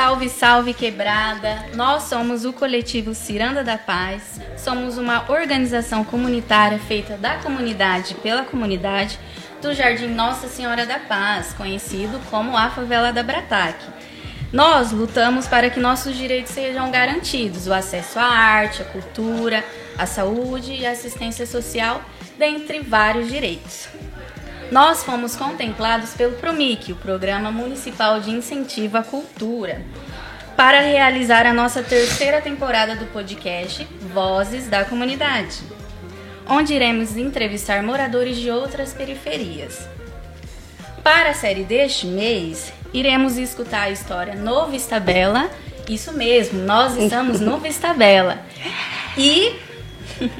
Salve, salve quebrada! Nós somos o coletivo Ciranda da Paz. Somos uma organização comunitária feita da comunidade pela comunidade do Jardim Nossa Senhora da Paz, conhecido como a Favela da Brataque. Nós lutamos para que nossos direitos sejam garantidos: o acesso à arte, à cultura, à saúde e à assistência social, dentre vários direitos nós fomos contemplados pelo PROMIC, o Programa Municipal de Incentivo à Cultura, para realizar a nossa terceira temporada do podcast Vozes da Comunidade, onde iremos entrevistar moradores de outras periferias. Para a série deste mês, iremos escutar a história No Vista Bela, isso mesmo, nós estamos no Vista Bela. E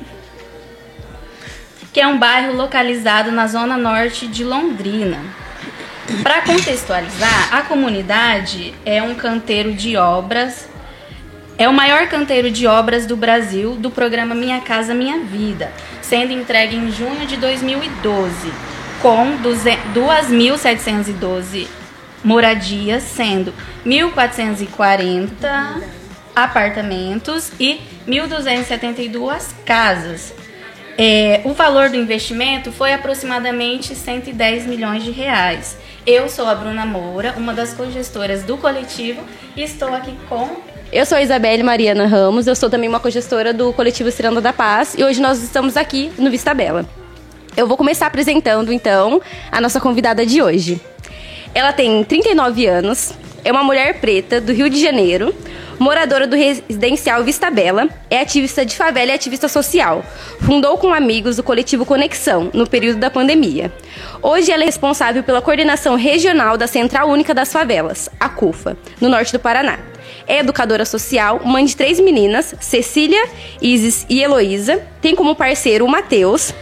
que é um bairro localizado na zona norte de Londrina. Para contextualizar, a comunidade é um canteiro de obras, é o maior canteiro de obras do Brasil do programa Minha Casa Minha Vida, sendo entregue em junho de 2012, com 2.712 moradias, sendo 1.440 apartamentos e 1.272 casas, é, o valor do investimento foi aproximadamente 110 milhões de reais. Eu sou a Bruna Moura, uma das cogestoras do coletivo, e estou aqui com. Eu sou a Isabelle Mariana Ramos, eu sou também uma cogestora do coletivo Ciranda da Paz e hoje nós estamos aqui no Vista Bela. Eu vou começar apresentando então a nossa convidada de hoje. Ela tem 39 anos, é uma mulher preta do Rio de Janeiro, moradora do residencial Vista Bela, é ativista de favela e ativista social. Fundou com amigos o coletivo Conexão no período da pandemia. Hoje ela é responsável pela coordenação regional da Central Única das Favelas, a CUFA, no norte do Paraná. É educadora social, mãe de três meninas, Cecília, Isis e Heloísa. Tem como parceiro o Matheus.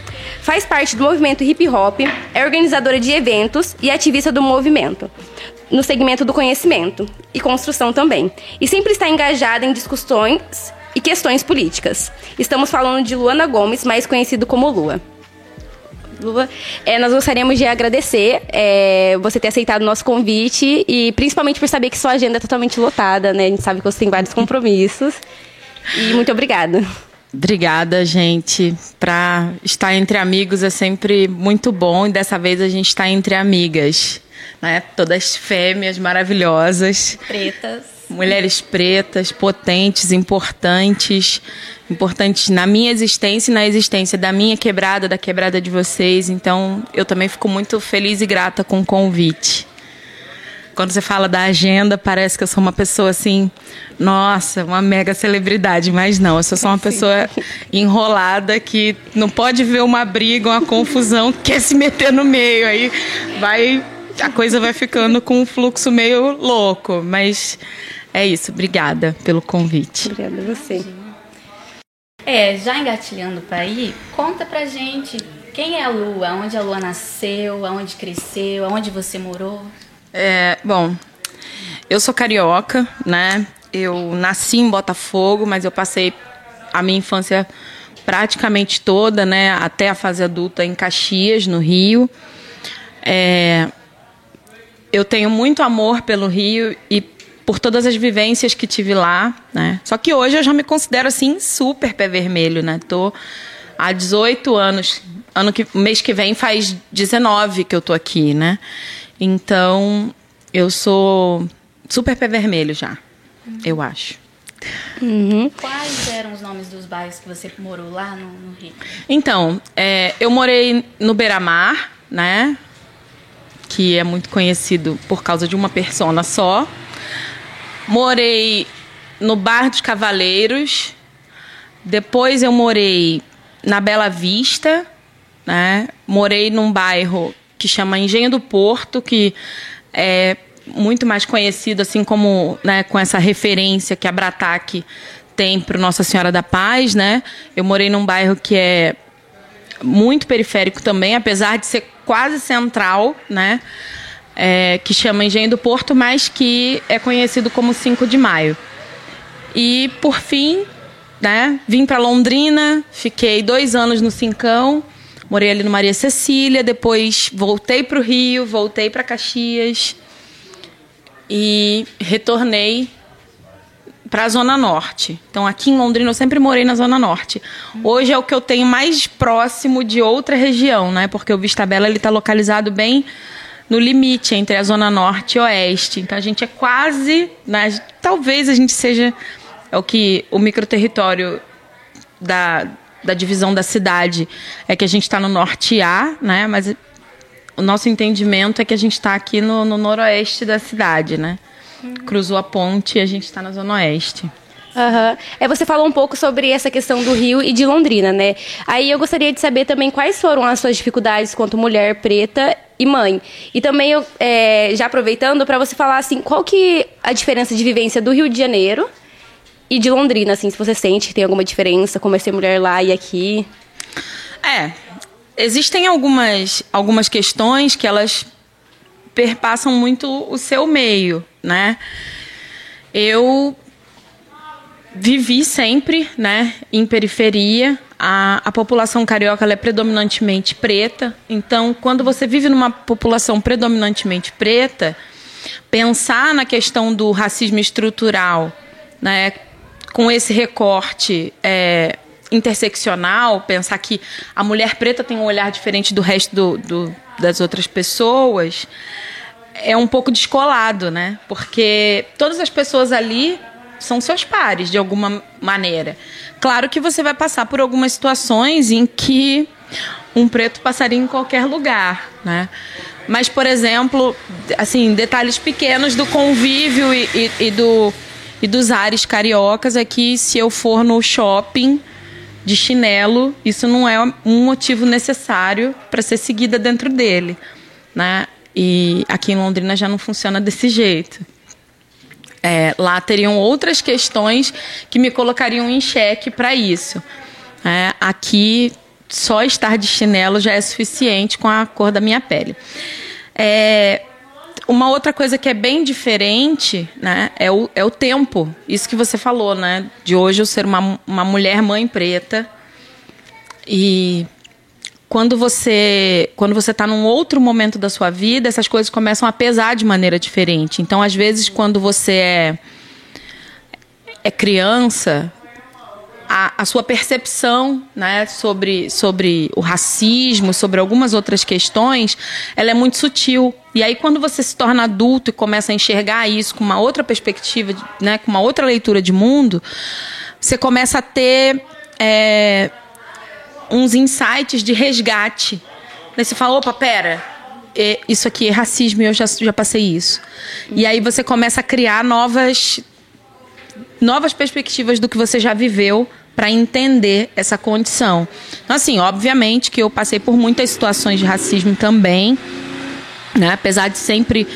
Faz parte do movimento hip hop, é organizadora de eventos e ativista do movimento no segmento do conhecimento e construção também. E sempre está engajada em discussões e questões políticas. Estamos falando de Luana Gomes, mais conhecido como Lua. Lua, é, nós gostaríamos de agradecer é, você ter aceitado o nosso convite e principalmente por saber que sua agenda é totalmente lotada, né? A gente sabe que você tem vários compromissos. E muito obrigada. Obrigada, gente. Para estar entre amigos é sempre muito bom e dessa vez a gente está entre amigas né? Todas fêmeas maravilhosas. Pretas. Mulheres pretas, potentes, importantes, importantes na minha existência e na existência da minha quebrada, da quebrada de vocês. Então, eu também fico muito feliz e grata com o convite. Quando você fala da agenda, parece que eu sou uma pessoa assim, nossa, uma mega celebridade, mas não, eu sou só uma pessoa enrolada que não pode ver uma briga, uma confusão, quer se meter no meio, aí vai a coisa vai ficando com um fluxo meio louco. Mas é isso. Obrigada pelo convite. Obrigada a você. É, já engatilhando para aí, conta pra gente quem é a Lua, onde a Lua nasceu, aonde cresceu, aonde você morou. É, bom, eu sou carioca, né? Eu nasci em Botafogo, mas eu passei a minha infância praticamente toda, né, até a fase adulta em Caxias, no Rio. É, eu tenho muito amor pelo Rio e por todas as vivências que tive lá, né? Só que hoje eu já me considero assim super pé vermelho, né? Tô há 18 anos, ano que mês que vem faz 19 que eu tô aqui, né? Então, eu sou super pé vermelho já, uhum. eu acho. Uhum. Quais eram os nomes dos bairros que você morou lá no, no Rio? Então, é, eu morei no Beira-Mar, né? que é muito conhecido por causa de uma persona só. Morei no Bar dos Cavaleiros. Depois eu morei na Bela Vista, né? Morei num bairro que chama Engenho do Porto, que é muito mais conhecido assim como, né, com essa referência que a Brataque tem para Nossa Senhora da Paz, né? Eu morei num bairro que é muito periférico também, apesar de ser quase central, né? É, que chama Engenho do Porto, mas que é conhecido como 5 de Maio. E, por fim, né, vim para Londrina, fiquei dois anos no Cincão, morei ali no Maria Cecília, depois voltei para o Rio, voltei para Caxias e retornei para a Zona Norte. Então, aqui em Londrina, eu sempre morei na Zona Norte. Hoje é o que eu tenho mais próximo de outra região, né? Porque o Vista Bela está localizado bem no limite entre a Zona Norte e Oeste. Então, a gente é quase. Né? Talvez a gente seja. É o que o microterritório da, da divisão da cidade é que a gente está no Norte A, né? Mas o nosso entendimento é que a gente está aqui no, no noroeste da cidade, né? cruzou a ponte e a gente está na Zona Oeste. Uhum. É, você falou um pouco sobre essa questão do Rio e de Londrina, né? Aí eu gostaria de saber também quais foram as suas dificuldades quanto mulher preta e mãe. E também, eu, é, já aproveitando, para você falar assim, qual que a diferença de vivência do Rio de Janeiro e de Londrina, assim, se você sente que tem alguma diferença, como é ser mulher lá e aqui? É, existem algumas, algumas questões que elas perpassam muito o seu meio, né? Eu vivi sempre, né, em periferia. A, a população carioca é predominantemente preta. Então, quando você vive numa população predominantemente preta, pensar na questão do racismo estrutural, né, com esse recorte é, interseccional, pensar que a mulher preta tem um olhar diferente do resto do, do, das outras pessoas, é um pouco descolado, né? Porque todas as pessoas ali são seus pares, de alguma maneira. Claro que você vai passar por algumas situações em que um preto passaria em qualquer lugar, né? Mas, por exemplo, assim, detalhes pequenos do convívio e, e, e do, e dos ares cariocas é que se eu for no shopping de chinelo, isso não é um motivo necessário para ser seguida dentro dele, né? E aqui em Londrina já não funciona desse jeito. É, lá teriam outras questões que me colocariam em xeque para isso. É, aqui, só estar de chinelo já é suficiente com a cor da minha pele. É, uma outra coisa que é bem diferente né, é, o, é o tempo. Isso que você falou, né? De hoje eu ser uma, uma mulher mãe preta. E quando você quando você está num outro momento da sua vida, essas coisas começam a pesar de maneira diferente. Então, às vezes, quando você é, é criança, a, a, sua percepção né, sobre, sobre o racismo, sobre algumas outras questões, ela é muito sutil. E aí, quando você se torna adulto e começa a enxergar isso com uma outra perspectiva, né, com uma outra leitura de mundo, você começa a ter. É, uns insights de resgate. Daí você fala, opa, pera, isso aqui é racismo e eu já, já passei isso. E aí você começa a criar novas, novas perspectivas do que você já viveu para entender essa condição. Então, assim, obviamente que eu passei por muitas situações de racismo também, né? apesar de sempre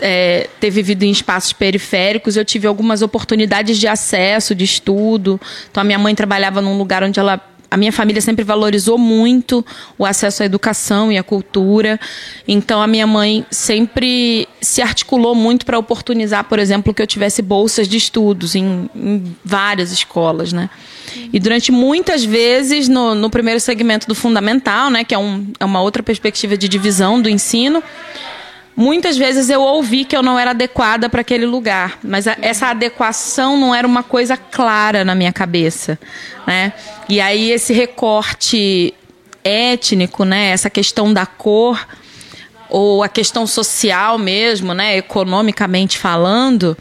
é, ter vivido em espaços periféricos, eu tive algumas oportunidades de acesso, de estudo. Então, a minha mãe trabalhava num lugar onde ela a minha família sempre valorizou muito o acesso à educação e à cultura. Então, a minha mãe sempre se articulou muito para oportunizar, por exemplo, que eu tivesse bolsas de estudos em, em várias escolas, né? E durante muitas vezes, no, no primeiro segmento do fundamental, né, que é, um, é uma outra perspectiva de divisão do ensino, Muitas vezes eu ouvi que eu não era adequada para aquele lugar, mas a, essa adequação não era uma coisa clara na minha cabeça, né? E aí esse recorte étnico, né, essa questão da cor ou a questão social mesmo, né, economicamente falando,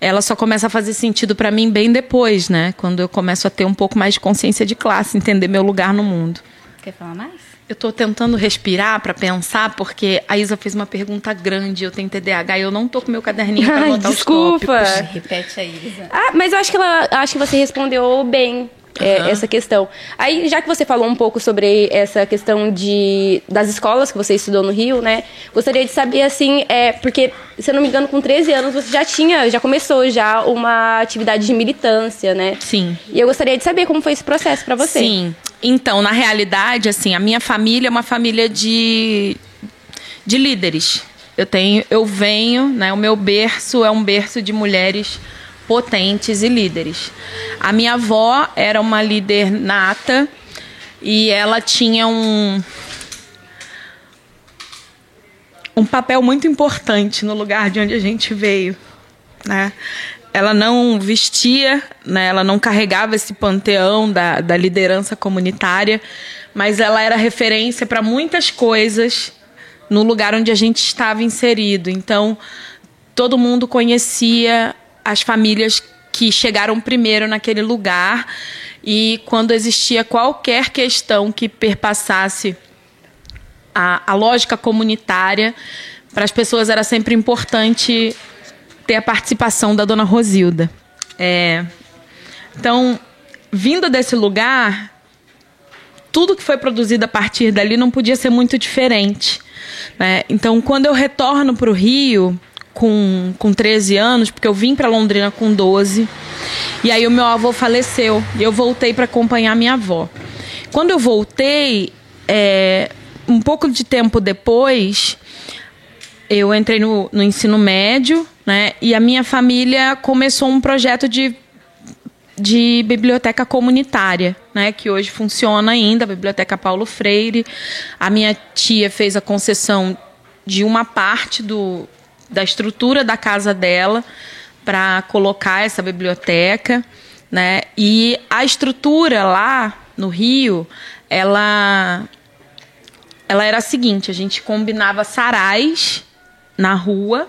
ela só começa a fazer sentido para mim bem depois, né, quando eu começo a ter um pouco mais de consciência de classe, entender meu lugar no mundo. Quer falar mais? Eu estou tentando respirar para pensar, porque a Isa fez uma pergunta grande, eu tenho TDAH e eu não tô com meu caderninho para anotar Desculpa. os tópicos. Repete aí, Isa. Ah, mas eu acho que ela acho que você respondeu bem. é, essa questão. Aí, já que você falou um pouco sobre essa questão de, das escolas que você estudou no Rio, né? Gostaria de saber, assim, é, porque, se eu não me engano, com 13 anos você já tinha, já começou já uma atividade de militância, né? Sim. E eu gostaria de saber como foi esse processo para você. Sim. Então, na realidade, assim, a minha família é uma família de, de líderes. Eu tenho, eu venho, né? O meu berço é um berço de mulheres potentes e líderes. A minha avó era uma líder nata e ela tinha um um papel muito importante no lugar de onde a gente veio, né? Ela não vestia, né? Ela não carregava esse panteão da, da liderança comunitária, mas ela era referência para muitas coisas no lugar onde a gente estava inserido. Então, todo mundo conhecia as famílias que chegaram primeiro naquele lugar e quando existia qualquer questão que perpassasse a, a lógica comunitária, para as pessoas era sempre importante ter a participação da dona Rosilda. É, então, vindo desse lugar, tudo que foi produzido a partir dali não podia ser muito diferente. Né? Então, quando eu retorno para o Rio, com, com 13 anos, porque eu vim para Londrina com 12. E aí o meu avô faleceu e eu voltei para acompanhar minha avó. Quando eu voltei, é, um pouco de tempo depois, eu entrei no, no ensino médio, né? E a minha família começou um projeto de de biblioteca comunitária, né, que hoje funciona ainda, a Biblioteca Paulo Freire. A minha tia fez a concessão de uma parte do, da estrutura da casa dela para colocar essa biblioteca, né? E a estrutura lá no Rio, ela ela era a seguinte, a gente combinava sarais na rua.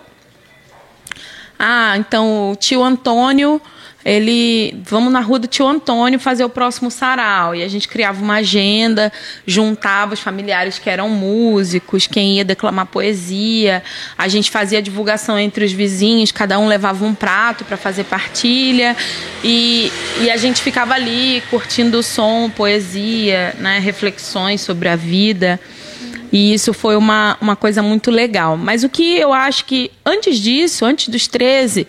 Ah, então o tio Antônio ele vamos na rua do tio Antônio fazer o próximo sarau. E a gente criava uma agenda juntava os familiares que eram músicos quem ia declamar poesia. A gente fazia divulgação entre os vizinhos cada um levava um prato para fazer partilha. E, e a gente ficava ali curtindo o som poesia né reflexões sobre a vida e isso foi uma, uma coisa muito legal mas o que eu acho que antes disso antes dos 13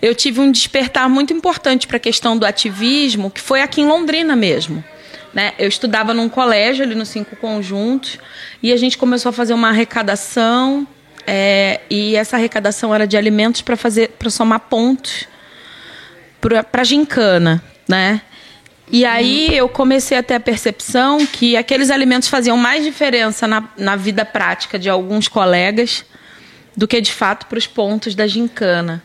eu tive um despertar muito importante para a questão do ativismo, que foi aqui em Londrina mesmo. Né? Eu estudava num colégio ali no Cinco Conjuntos e a gente começou a fazer uma arrecadação é, e essa arrecadação era de alimentos para fazer para somar pontos para gincana, né? E aí eu comecei a ter a percepção que aqueles alimentos faziam mais diferença na, na vida prática de alguns colegas do que de fato para os pontos da gincana.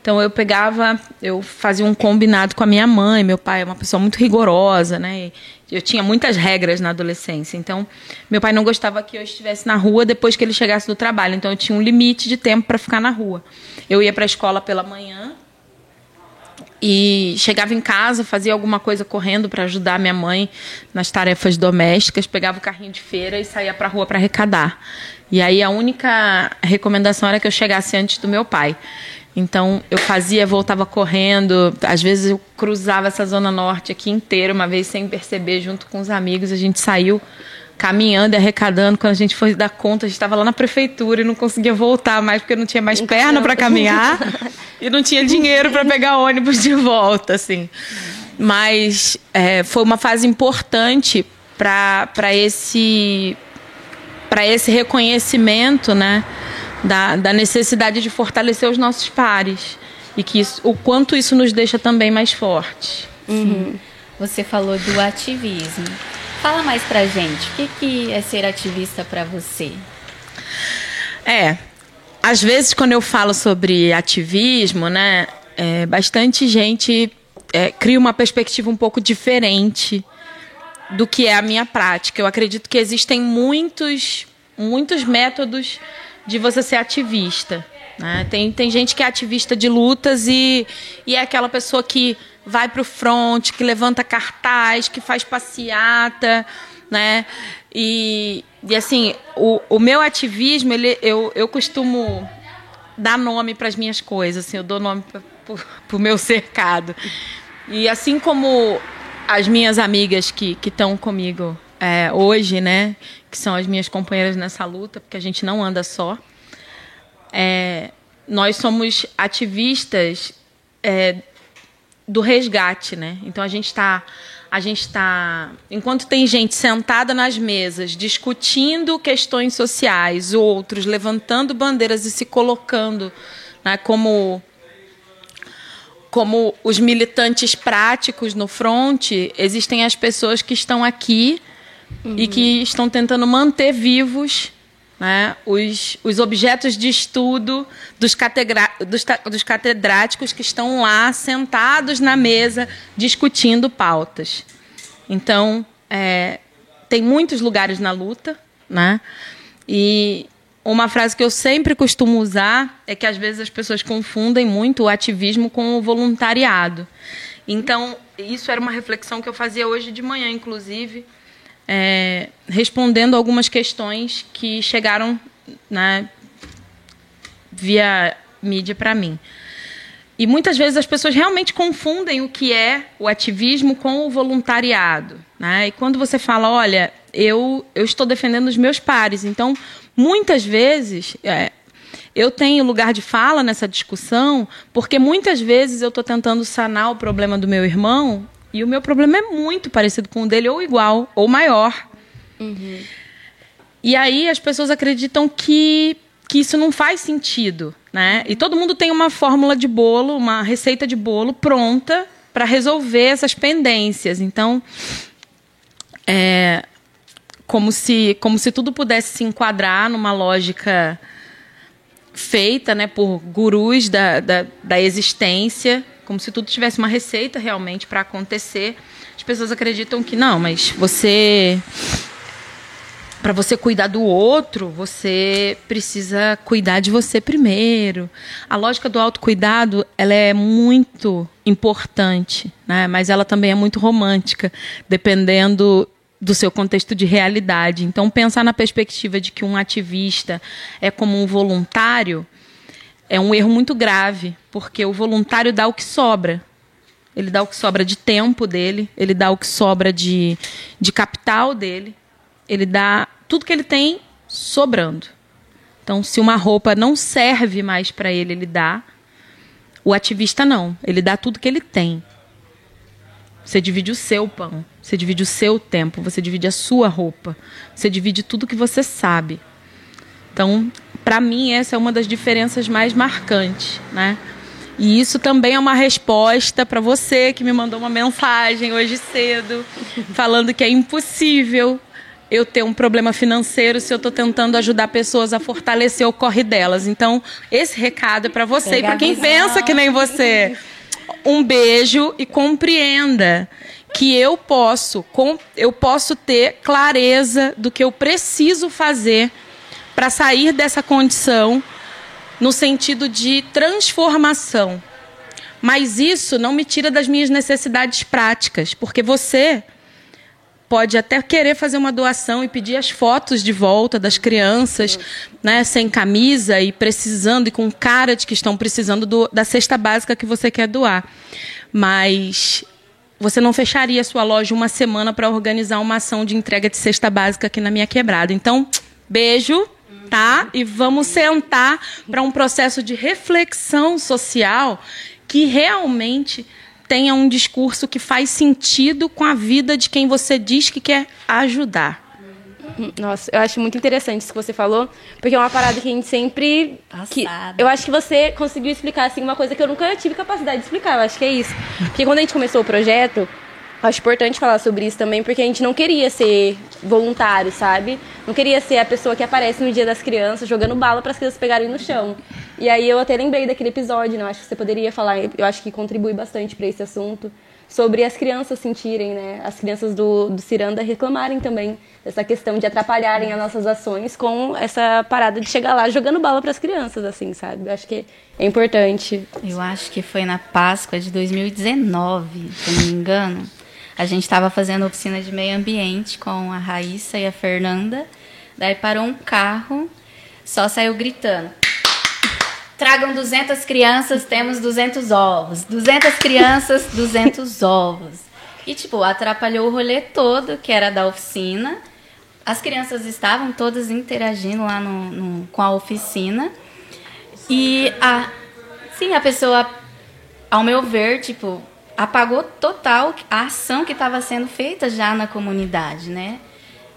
Então eu pegava, eu fazia um combinado com a minha mãe, meu pai é uma pessoa muito rigorosa, né? Eu tinha muitas regras na adolescência. Então, meu pai não gostava que eu estivesse na rua depois que ele chegasse do trabalho. Então, eu tinha um limite de tempo para ficar na rua. Eu ia para a escola pela manhã e chegava em casa, fazia alguma coisa correndo para ajudar minha mãe nas tarefas domésticas, pegava o carrinho de feira e saía para a rua para arrecadar. E aí a única recomendação era que eu chegasse antes do meu pai. Então eu fazia, voltava correndo. Às vezes eu cruzava essa zona norte aqui inteira, uma vez sem perceber, junto com os amigos. A gente saiu caminhando e arrecadando. Quando a gente foi dar conta, a gente estava lá na prefeitura e não conseguia voltar mais porque não tinha mais perna para caminhar e não tinha dinheiro para pegar ônibus de volta, assim. Mas é, foi uma fase importante para esse para esse reconhecimento, né? da, da necessidade de fortalecer os nossos pares e que isso, o quanto isso nos deixa também mais fortes. Uhum. Você falou do ativismo. Fala mais pra gente. O que, que é ser ativista para você? É, às vezes quando eu falo sobre ativismo, né, é, bastante gente é, cria uma perspectiva um pouco diferente do que é a minha prática. Eu acredito que existem muitos, muitos métodos de você ser ativista. Né? Tem, tem gente que é ativista de lutas e, e é aquela pessoa que vai para o front, que levanta cartaz, que faz passeata, né? E, e assim, o, o meu ativismo, ele, eu, eu costumo dar nome para as minhas coisas, assim, eu dou nome para o meu cercado. E assim como as minhas amigas que estão comigo é, hoje, né? Que são as minhas companheiras nessa luta, porque a gente não anda só. É, nós somos ativistas é, do resgate, né? Então a gente está a gente está. Enquanto tem gente sentada nas mesas discutindo questões sociais, outros levantando bandeiras e se colocando né, como, como os militantes práticos no fronte, existem as pessoas que estão aqui uhum. e que estão tentando manter vivos né, os, os objetos de estudo dos, catedra, dos, dos catedráticos que estão lá sentados na mesa discutindo pautas. Então, é, tem muitos lugares na luta, né? E uma frase que eu sempre costumo usar é que às vezes as pessoas confundem muito o ativismo com o voluntariado. Então, isso era uma reflexão que eu fazia hoje de manhã, inclusive, é, respondendo algumas questões que chegaram né, via mídia para mim. E muitas vezes as pessoas realmente confundem o que é o ativismo com o voluntariado. Né? E quando você fala, olha, eu, eu estou defendendo os meus pares, então muitas vezes é, eu tenho lugar de fala nessa discussão, porque muitas vezes eu estou tentando sanar o problema do meu irmão e o meu problema é muito parecido com o dele, ou igual, ou maior. Uhum. E aí as pessoas acreditam que, que isso não faz sentido. Né? E todo mundo tem uma fórmula de bolo, uma receita de bolo pronta para resolver essas pendências. Então, é como se, como se tudo pudesse se enquadrar numa lógica feita né, por gurus da, da, da existência como se tudo tivesse uma receita realmente para acontecer. As pessoas acreditam que não, mas você para você cuidar do outro, você precisa cuidar de você primeiro. A lógica do autocuidado, ela é muito importante, né? mas ela também é muito romântica, dependendo do seu contexto de realidade. Então, pensar na perspectiva de que um ativista é como um voluntário é um erro muito grave, porque o voluntário dá o que sobra. Ele dá o que sobra de tempo dele, ele dá o que sobra de, de capital dele, ele dá tudo que ele tem sobrando. Então, se uma roupa não serve mais para ele, ele dá. O ativista não, ele dá tudo que ele tem. Você divide o seu pão, você divide o seu tempo, você divide a sua roupa, você divide tudo que você sabe. Então, para mim, essa é uma das diferenças mais marcantes, né? E isso também é uma resposta para você que me mandou uma mensagem hoje cedo, falando que é impossível eu ter um problema financeiro se eu estou tentando ajudar pessoas a fortalecer o corre delas. Então, esse recado é para você Pega e para quem pensa que nem você. Um beijo e compreenda que eu posso, eu posso ter clareza do que eu preciso fazer para sair dessa condição no sentido de transformação. Mas isso não me tira das minhas necessidades práticas, porque você pode até querer fazer uma doação e pedir as fotos de volta das crianças, né, sem camisa e precisando e com cara de que estão precisando do, da cesta básica que você quer doar. Mas você não fecharia sua loja uma semana para organizar uma ação de entrega de cesta básica aqui na minha quebrada. Então, beijo tá? E vamos sentar para um processo de reflexão social que realmente tenha um discurso que faz sentido com a vida de quem você diz que quer ajudar. Nossa, eu acho muito interessante isso que você falou, porque é uma parada que a gente sempre. Que, eu acho que você conseguiu explicar assim, uma coisa que eu nunca tive capacidade de explicar. Eu acho que é isso. Porque quando a gente começou o projeto, Acho importante falar sobre isso também, porque a gente não queria ser voluntário, sabe? Não queria ser a pessoa que aparece no dia das crianças jogando bala para as crianças pegarem no chão. E aí eu até lembrei daquele episódio, né? Acho que você poderia falar, eu acho que contribui bastante para esse assunto, sobre as crianças sentirem, né? As crianças do, do Ciranda reclamarem também dessa questão de atrapalharem as nossas ações com essa parada de chegar lá jogando bala para as crianças, assim, sabe? Eu acho que é importante. Eu acho que foi na Páscoa de 2019, se não me engano a gente estava fazendo oficina de meio ambiente com a Raíssa e a Fernanda. Daí parou um carro, só saiu gritando. Tragam 200 crianças, temos 200 ovos. 200 crianças, 200 ovos. E, tipo, atrapalhou o rolê todo, que era da oficina. As crianças estavam todas interagindo lá no, no com a oficina. E, a, sim, a pessoa, ao meu ver, tipo, apagou total a ação que estava sendo feita já na comunidade, né?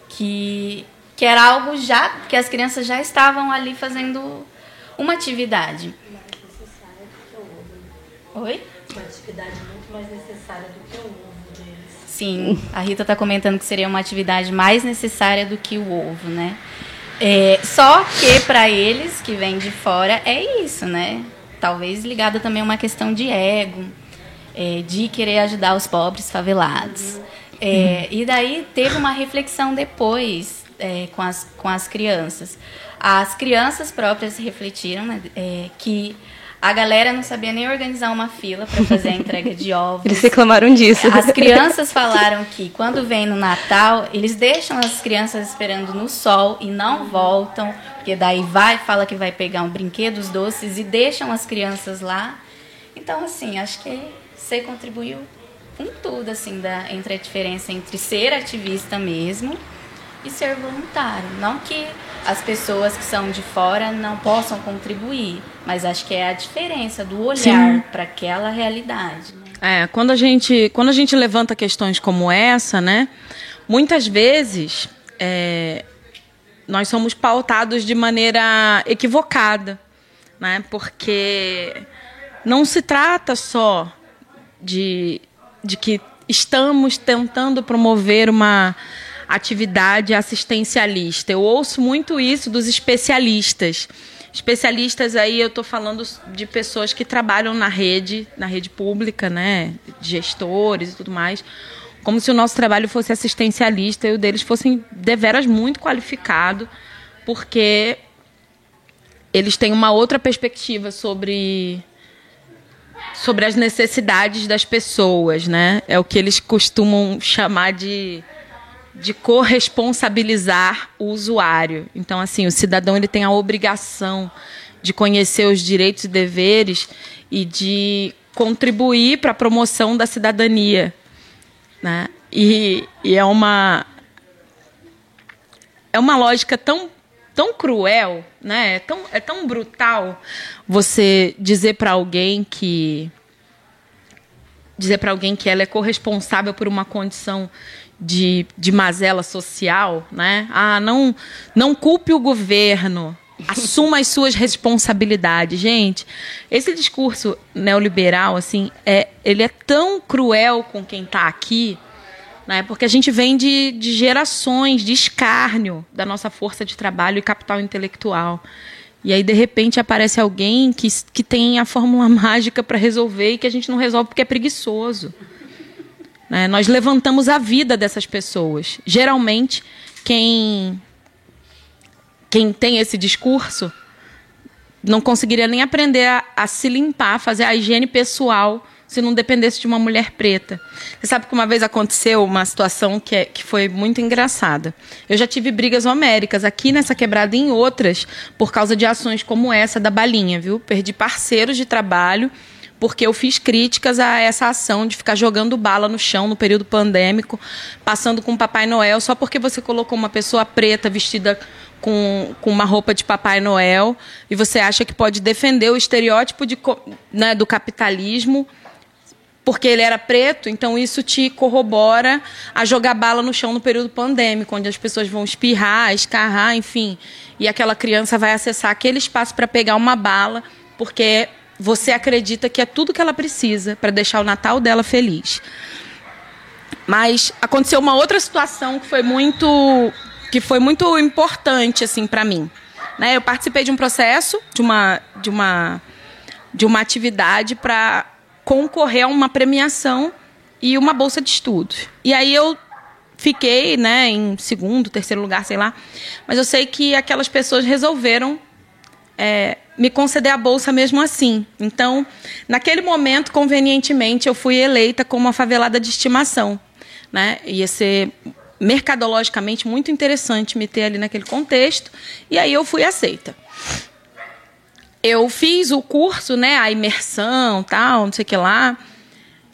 Que, que era algo já que as crianças já estavam ali fazendo uma atividade. Oi? Uma atividade muito mais necessária do que o ovo deles. Sim, a Rita está comentando que seria uma atividade mais necessária do que o ovo, né? É, só que para eles que vêm de fora é isso, né? Talvez ligado também a uma questão de ego é, de querer ajudar os pobres favelados. É, e daí teve uma reflexão depois é, com, as, com as crianças. As crianças próprias refletiram né, é, que a galera não sabia nem organizar uma fila para fazer a entrega de ovos. Eles reclamaram disso. As crianças falaram que quando vem no Natal, eles deixam as crianças esperando no sol e não voltam, porque daí vai, fala que vai pegar um brinquedo, os doces e deixam as crianças lá. Então, assim, acho que você contribuiu com tudo, assim, da, entre a diferença entre ser ativista mesmo e ser voluntário. Não que as pessoas que são de fora não possam contribuir, mas acho que é a diferença do olhar para aquela realidade. Né? É, quando a gente quando a gente levanta questões como essa, né, muitas vezes é, nós somos pautados de maneira equivocada, né, porque não se trata só de, de que estamos tentando promover uma atividade assistencialista. Eu ouço muito isso dos especialistas. Especialistas aí eu estou falando de pessoas que trabalham na rede, na rede pública, né, gestores e tudo mais, como se o nosso trabalho fosse assistencialista e o deles fosse deveras muito qualificado, porque eles têm uma outra perspectiva sobre sobre as necessidades das pessoas, né? É o que eles costumam chamar de de corresponsabilizar o usuário. Então, assim, o cidadão ele tem a obrigação de conhecer os direitos e deveres e de contribuir para a promoção da cidadania, né? E, e é uma é uma lógica tão tão cruel, né? É tão, é tão brutal você dizer para alguém que dizer para alguém que ela é corresponsável por uma condição de, de mazela social, né? Ah, não não culpe o governo, assuma as suas responsabilidades, gente. Esse discurso neoliberal assim, é ele é tão cruel com quem está aqui né? porque a gente vem de, de gerações de escárnio da nossa força de trabalho e capital intelectual. E aí, de repente, aparece alguém que, que tem a fórmula mágica para resolver e que a gente não resolve porque é preguiçoso. Né? Nós levantamos a vida dessas pessoas. Geralmente, quem, quem tem esse discurso não conseguiria nem aprender a, a se limpar, fazer a higiene pessoal se não dependesse de uma mulher preta. Você sabe que uma vez aconteceu uma situação que, é, que foi muito engraçada. Eu já tive brigas homéricas aqui nessa quebrada e em outras por causa de ações como essa da balinha, viu? Perdi parceiros de trabalho porque eu fiz críticas a essa ação de ficar jogando bala no chão no período pandêmico, passando com Papai Noel, só porque você colocou uma pessoa preta vestida com, com uma roupa de Papai Noel e você acha que pode defender o estereótipo de, né, do capitalismo porque ele era preto, então isso te corrobora a jogar bala no chão no período pandêmico, onde as pessoas vão espirrar, escarrar, enfim, e aquela criança vai acessar aquele espaço para pegar uma bala, porque você acredita que é tudo que ela precisa para deixar o Natal dela feliz. Mas aconteceu uma outra situação que foi muito que foi muito importante assim para mim. Né? Eu participei de um processo, de uma de uma de uma atividade para concorrer a uma premiação e uma bolsa de estudos. E aí eu fiquei, né, em segundo, terceiro lugar, sei lá. Mas eu sei que aquelas pessoas resolveram é, me conceder a bolsa mesmo assim. Então, naquele momento, convenientemente, eu fui eleita como uma favelada de estimação. Né? Ia ser mercadologicamente muito interessante me ter ali naquele contexto. E aí eu fui aceita eu fiz o curso, né, a imersão, tal, não sei o que lá.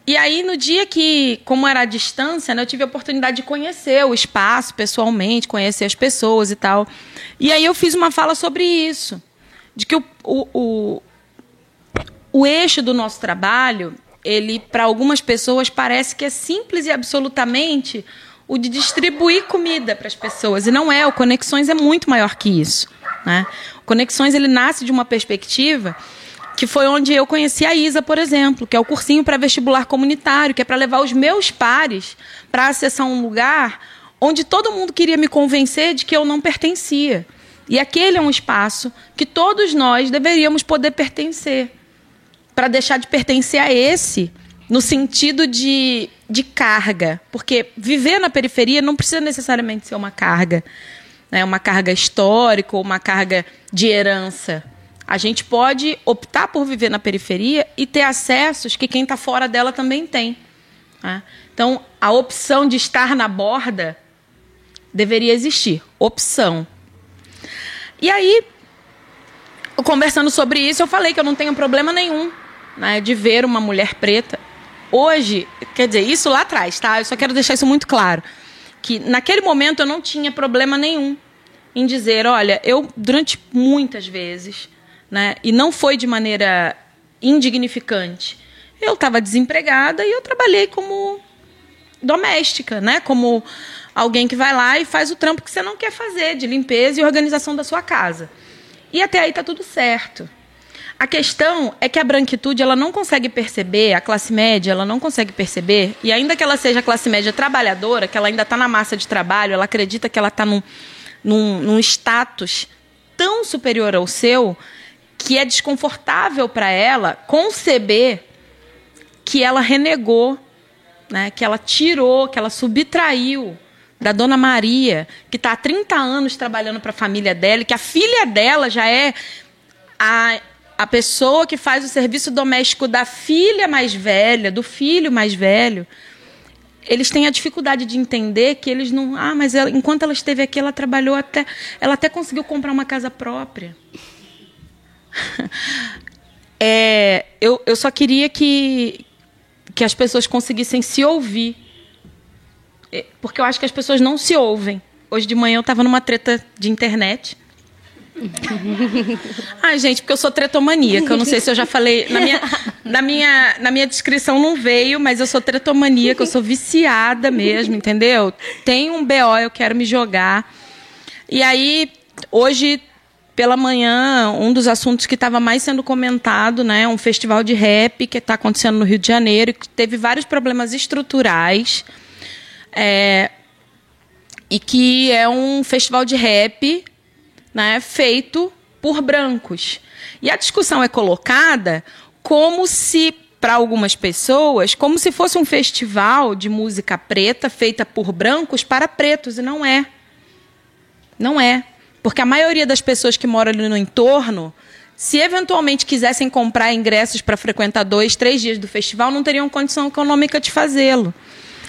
E aí, no dia que, como era a distância, né, eu tive a oportunidade de conhecer o espaço pessoalmente, conhecer as pessoas e tal. E aí eu fiz uma fala sobre isso. De que o, o, o, o eixo do nosso trabalho, ele, para algumas pessoas, parece que é simples e absolutamente o de distribuir comida para as pessoas. E não é, o Conexões é muito maior que isso. Né? Conexões ele nasce de uma perspectiva que foi onde eu conheci a Isa, por exemplo, que é o cursinho pré-vestibular comunitário, que é para levar os meus pares para acessar um lugar onde todo mundo queria me convencer de que eu não pertencia. E aquele é um espaço que todos nós deveríamos poder pertencer. Para deixar de pertencer a esse, no sentido de, de carga. Porque viver na periferia não precisa necessariamente ser uma carga. Né? Uma carga histórica ou uma carga de herança. A gente pode optar por viver na periferia e ter acessos que quem está fora dela também tem. Né? Então, a opção de estar na borda deveria existir. Opção. E aí, conversando sobre isso, eu falei que eu não tenho problema nenhum né, de ver uma mulher preta. Hoje, quer dizer, isso lá atrás, tá? Eu só quero deixar isso muito claro. Que naquele momento eu não tinha problema nenhum em dizer, olha, eu durante muitas vezes né? E não foi de maneira indignificante. Eu estava desempregada e eu trabalhei como doméstica, né? Como alguém que vai lá e faz o trampo que você não quer fazer, de limpeza e organização da sua casa. E até aí está tudo certo. A questão é que a branquitude ela não consegue perceber, a classe média ela não consegue perceber, e ainda que ela seja classe média trabalhadora, que ela ainda está na massa de trabalho, ela acredita que ela está num, num, num status tão superior ao seu, que é desconfortável para ela conceber que ela renegou, né, que ela tirou, que ela subtraiu da dona Maria, que está há 30 anos trabalhando para a família dela, que a filha dela já é a, a pessoa que faz o serviço doméstico da filha mais velha, do filho mais velho. Eles têm a dificuldade de entender que eles não. Ah, mas ela, enquanto ela esteve aqui, ela trabalhou até. Ela até conseguiu comprar uma casa própria. é, eu, eu só queria que, que as pessoas conseguissem se ouvir. É, porque eu acho que as pessoas não se ouvem. Hoje de manhã eu estava numa treta de internet. Ai, gente, porque eu sou tretomaníaca. Eu não sei se eu já falei. Na minha, na, minha, na minha descrição não veio, mas eu sou tretomaníaca, eu sou viciada mesmo, entendeu? Tem um BO, eu quero me jogar. E aí, hoje pela manhã, um dos assuntos que estava mais sendo comentado, né, um festival de rap que está acontecendo no Rio de Janeiro, que teve vários problemas estruturais, é, e que é um festival de rap né, feito por brancos. E a discussão é colocada como se, para algumas pessoas, como se fosse um festival de música preta feita por brancos para pretos, e não é. Não é. Porque a maioria das pessoas que moram ali no entorno, se eventualmente quisessem comprar ingressos para frequentar dois, três dias do festival, não teriam condição econômica de fazê-lo.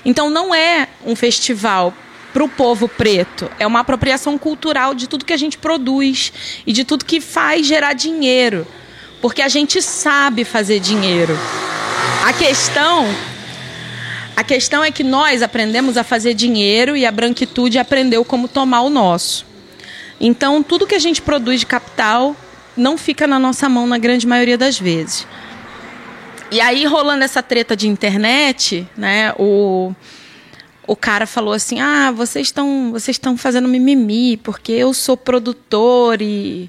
Então não é um festival para o povo preto. É uma apropriação cultural de tudo que a gente produz e de tudo que faz gerar dinheiro. Porque a gente sabe fazer dinheiro. A questão. A questão é que nós aprendemos a fazer dinheiro e a branquitude aprendeu como tomar o nosso. Então, tudo que a gente produz de capital não fica na nossa mão na grande maioria das vezes. E aí, rolando essa treta de internet, né, o, o cara falou assim: ah, vocês estão vocês estão fazendo mimimi, porque eu sou produtor e.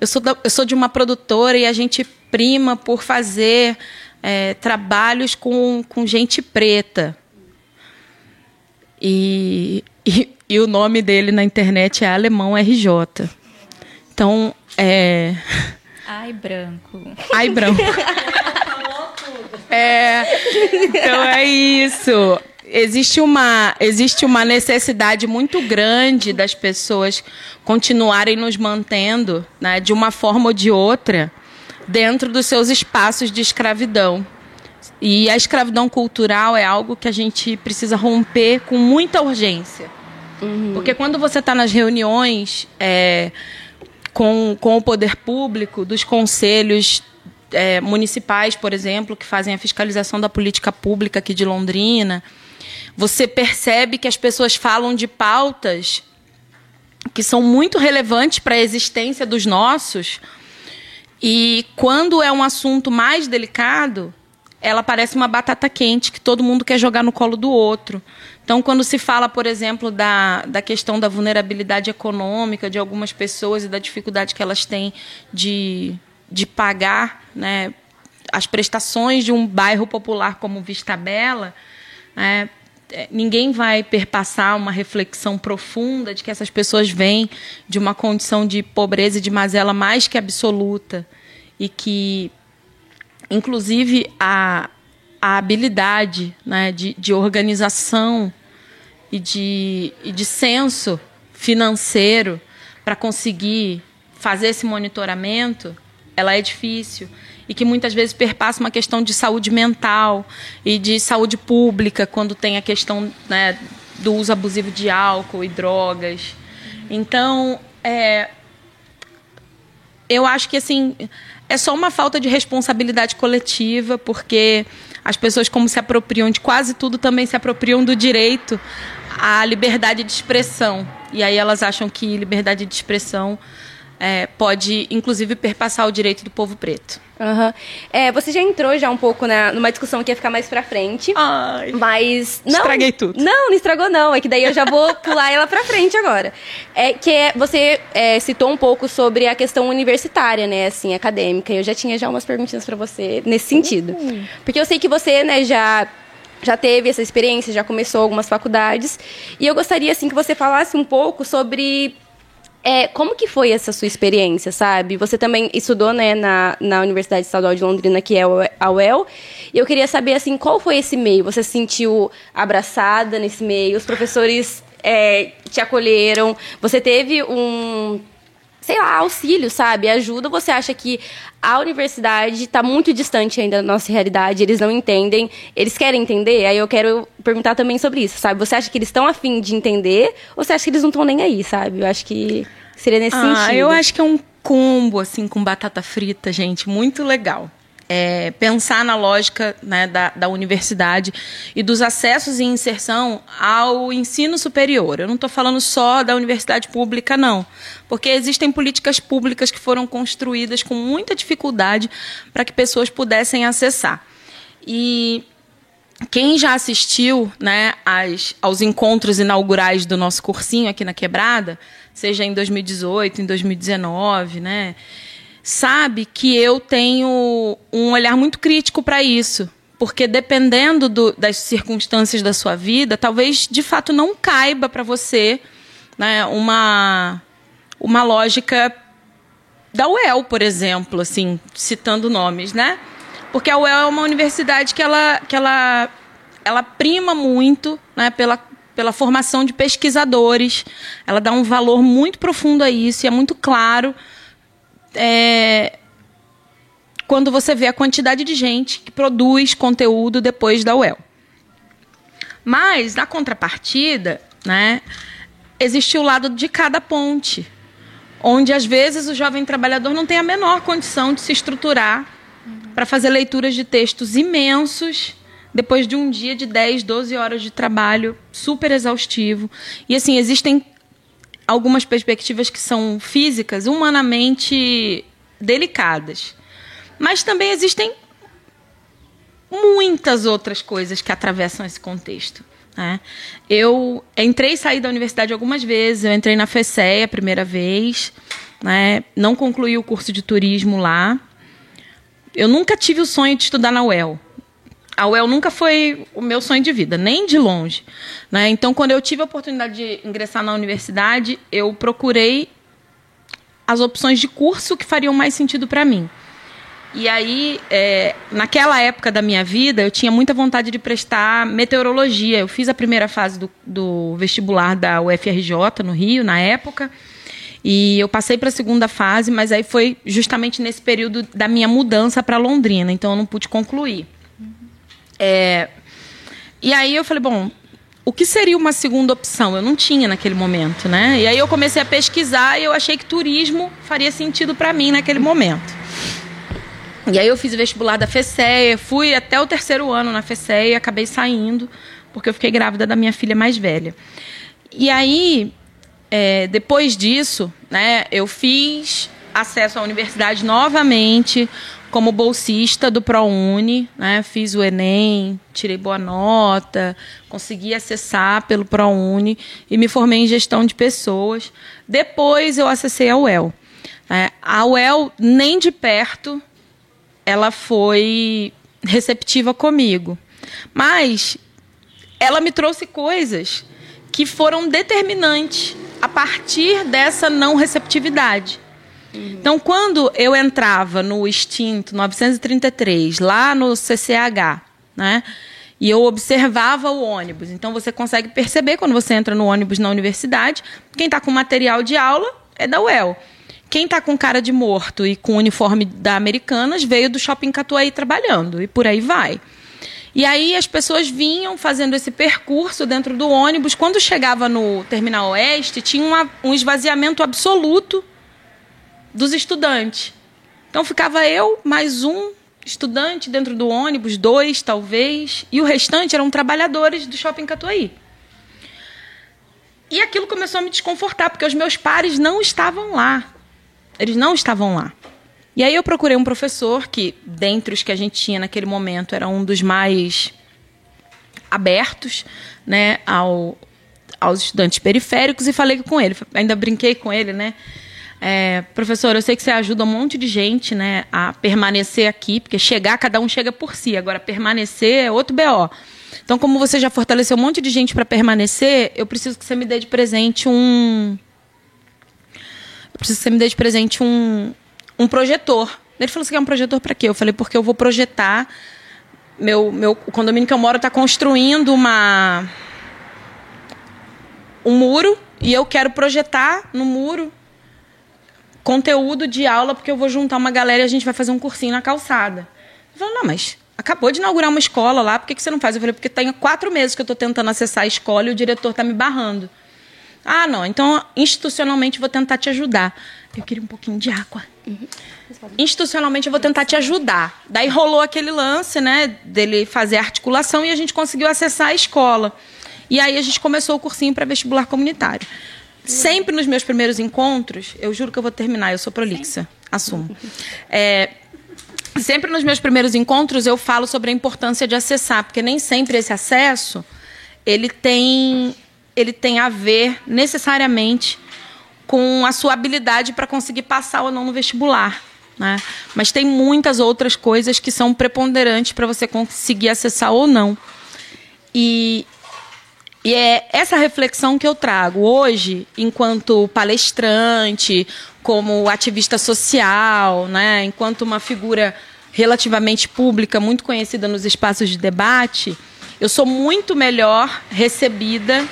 Eu sou, da, eu sou de uma produtora e a gente prima por fazer é, trabalhos com, com gente preta. E, e, e o nome dele na internet é Alemão RJ. Então, é. Ai, branco. Ai, branco. é. Então é isso. Existe uma, existe uma necessidade muito grande das pessoas continuarem nos mantendo, né, de uma forma ou de outra, dentro dos seus espaços de escravidão. E a escravidão cultural é algo que a gente precisa romper com muita urgência. Uhum. Porque quando você está nas reuniões é, com, com o poder público, dos conselhos é, municipais, por exemplo, que fazem a fiscalização da política pública aqui de Londrina. Você percebe que as pessoas falam de pautas que são muito relevantes para a existência dos nossos. E quando é um assunto mais delicado, ela parece uma batata quente que todo mundo quer jogar no colo do outro. Então, quando se fala, por exemplo, da, da questão da vulnerabilidade econômica de algumas pessoas e da dificuldade que elas têm de, de pagar né, as prestações de um bairro popular como Vista Bela, né, ninguém vai perpassar uma reflexão profunda de que essas pessoas vêm de uma condição de pobreza e de mazela mais que absoluta e que, inclusive, a, a habilidade né, de, de organização e de, e de senso financeiro para conseguir fazer esse monitoramento, ela é difícil e que muitas vezes perpassa uma questão de saúde mental e de saúde pública, quando tem a questão né, do uso abusivo de álcool e drogas. Então, é, eu acho que assim é só uma falta de responsabilidade coletiva, porque as pessoas, como se apropriam de quase tudo, também se apropriam do direito à liberdade de expressão. E aí elas acham que liberdade de expressão é, pode, inclusive, perpassar o direito do povo preto. Uhum. É, você já entrou já um pouco na, numa discussão que ia ficar mais pra frente. Ai, mas. Não, estraguei tudo. Não, não estragou, não. É que daí eu já vou pular ela pra frente agora. É que é, você é, citou um pouco sobre a questão universitária, né, assim, acadêmica. Eu já tinha já umas perguntinhas para você nesse sentido. Uhum. Porque eu sei que você, né, já já teve essa experiência, já começou algumas faculdades. E eu gostaria, assim, que você falasse um pouco sobre é, como que foi essa sua experiência, sabe? Você também estudou, né, na, na Universidade Estadual de Londrina, que é a UEL, e eu queria saber, assim, qual foi esse meio? Você se sentiu abraçada nesse meio? Os professores é, te acolheram? Você teve um, sei lá, auxílio, sabe? Ajuda. Você acha que a universidade está muito distante ainda da nossa realidade, eles não entendem, eles querem entender? Aí eu quero perguntar também sobre isso, sabe? Você acha que eles estão afim de entender ou você acha que eles não estão nem aí, sabe? Eu acho que seria nesse ah, sentido. Eu acho que é um combo, assim, com batata frita, gente, muito legal é, pensar na lógica né, da, da universidade e dos acessos e inserção ao ensino superior. Eu não estou falando só da universidade pública, não, porque existem políticas públicas que foram construídas com muita dificuldade para que pessoas pudessem acessar. E quem já assistiu né, às, aos encontros inaugurais do nosso cursinho aqui na Quebrada, seja em 2018, em 2019, né? Sabe que eu tenho um olhar muito crítico para isso. Porque dependendo do, das circunstâncias da sua vida, talvez de fato não caiba para você né, uma, uma lógica da UEL, por exemplo, assim, citando nomes, né? Porque a UEL é uma universidade que ela, que ela, ela prima muito né, pela, pela formação de pesquisadores, ela dá um valor muito profundo a isso e é muito claro é, quando você vê a quantidade de gente que produz conteúdo depois da UEL. Mas, na contrapartida, né, existe o lado de cada ponte, onde às vezes o jovem trabalhador não tem a menor condição de se estruturar para fazer leituras de textos imensos depois de um dia de 10, 12 horas de trabalho super exaustivo. E assim, existem algumas perspectivas que são físicas, humanamente delicadas. Mas também existem muitas outras coisas que atravessam esse contexto. Né? Eu entrei e saí da universidade algumas vezes. Eu entrei na FECE a primeira vez, né? não concluí o curso de turismo lá. Eu nunca tive o sonho de estudar na UEL a UEL nunca foi o meu sonho de vida, nem de longe. Né? Então, quando eu tive a oportunidade de ingressar na universidade, eu procurei as opções de curso que fariam mais sentido para mim. E aí, é, naquela época da minha vida, eu tinha muita vontade de prestar meteorologia. Eu fiz a primeira fase do, do vestibular da UFRJ, no Rio, na época. E eu passei para a segunda fase, mas aí foi justamente nesse período da minha mudança para Londrina. Então, eu não pude concluir. É, e aí eu falei, bom, o que seria uma segunda opção? Eu não tinha naquele momento, né? E aí eu comecei a pesquisar e eu achei que turismo faria sentido para mim naquele momento. E aí eu fiz o vestibular da FECEA, fui até o terceiro ano na FECEA e acabei saindo, porque eu fiquei grávida da minha filha mais velha. E aí, é, depois disso, né, eu fiz acesso à universidade novamente como bolsista do ProUni, né, fiz o Enem, tirei boa nota, consegui acessar pelo ProUni e me formei em gestão de pessoas. Depois eu acessei a UEL. É, a UEL, nem de perto, ela foi receptiva comigo. Mas ela me trouxe coisas que foram determinantes a partir dessa não receptividade. Uhum. Então, quando eu entrava no extinto 933, lá no CCH, né? E eu observava o ônibus. Então, você consegue perceber quando você entra no ônibus na universidade, quem está com material de aula é da UEL. Quem está com cara de morto e com uniforme da Americanas veio do Shopping Catuaí trabalhando e por aí vai. E aí as pessoas vinham fazendo esse percurso dentro do ônibus. Quando chegava no Terminal Oeste, tinha um esvaziamento absoluto dos estudantes. Então ficava eu mais um estudante dentro do ônibus, dois talvez, e o restante eram trabalhadores do Shopping Catuaí. E aquilo começou a me desconfortar, porque os meus pares não estavam lá. Eles não estavam lá. E aí eu procurei um professor que, dentre os que a gente tinha naquele momento, era um dos mais abertos né, ao, aos estudantes periféricos e falei com ele. Ainda brinquei com ele, né? É, professor, eu sei que você ajuda um monte de gente né, a permanecer aqui, porque chegar, cada um chega por si. Agora, permanecer é outro BO. Então, como você já fortaleceu um monte de gente para permanecer, eu preciso que você me dê de presente um preciso que você me dê de presente um, um projetor. Ele falou: Você quer um projetor para quê? Eu falei: Porque eu vou projetar. Meu, meu, o condomínio que eu moro está construindo uma um muro e eu quero projetar no muro conteúdo de aula porque eu vou juntar uma galera e a gente vai fazer um cursinho na calçada. Ele falou, não, mas acabou de inaugurar uma escola lá, por que, que você não faz? Eu falei, porque tem quatro meses que eu estou tentando acessar a escola e o diretor está me barrando. Ah, não, então institucionalmente vou tentar te ajudar. Eu queria um pouquinho de água. Uhum. Institucionalmente eu vou tentar te ajudar. Daí rolou aquele lance, né, dele fazer articulação e a gente conseguiu acessar a escola. E aí a gente começou o cursinho para vestibular comunitário. Sempre nos meus primeiros encontros, eu juro que eu vou terminar, eu sou prolixa, assumo. É, sempre nos meus primeiros encontros eu falo sobre a importância de acessar, porque nem sempre esse acesso ele tem ele tem a ver necessariamente com a sua habilidade para conseguir passar ou não no vestibular. Né? Mas tem muitas outras coisas que são preponderantes para você conseguir acessar ou não. E, e é essa reflexão que eu trago hoje, enquanto palestrante, como ativista social, né? enquanto uma figura relativamente pública, muito conhecida nos espaços de debate, eu sou muito melhor recebida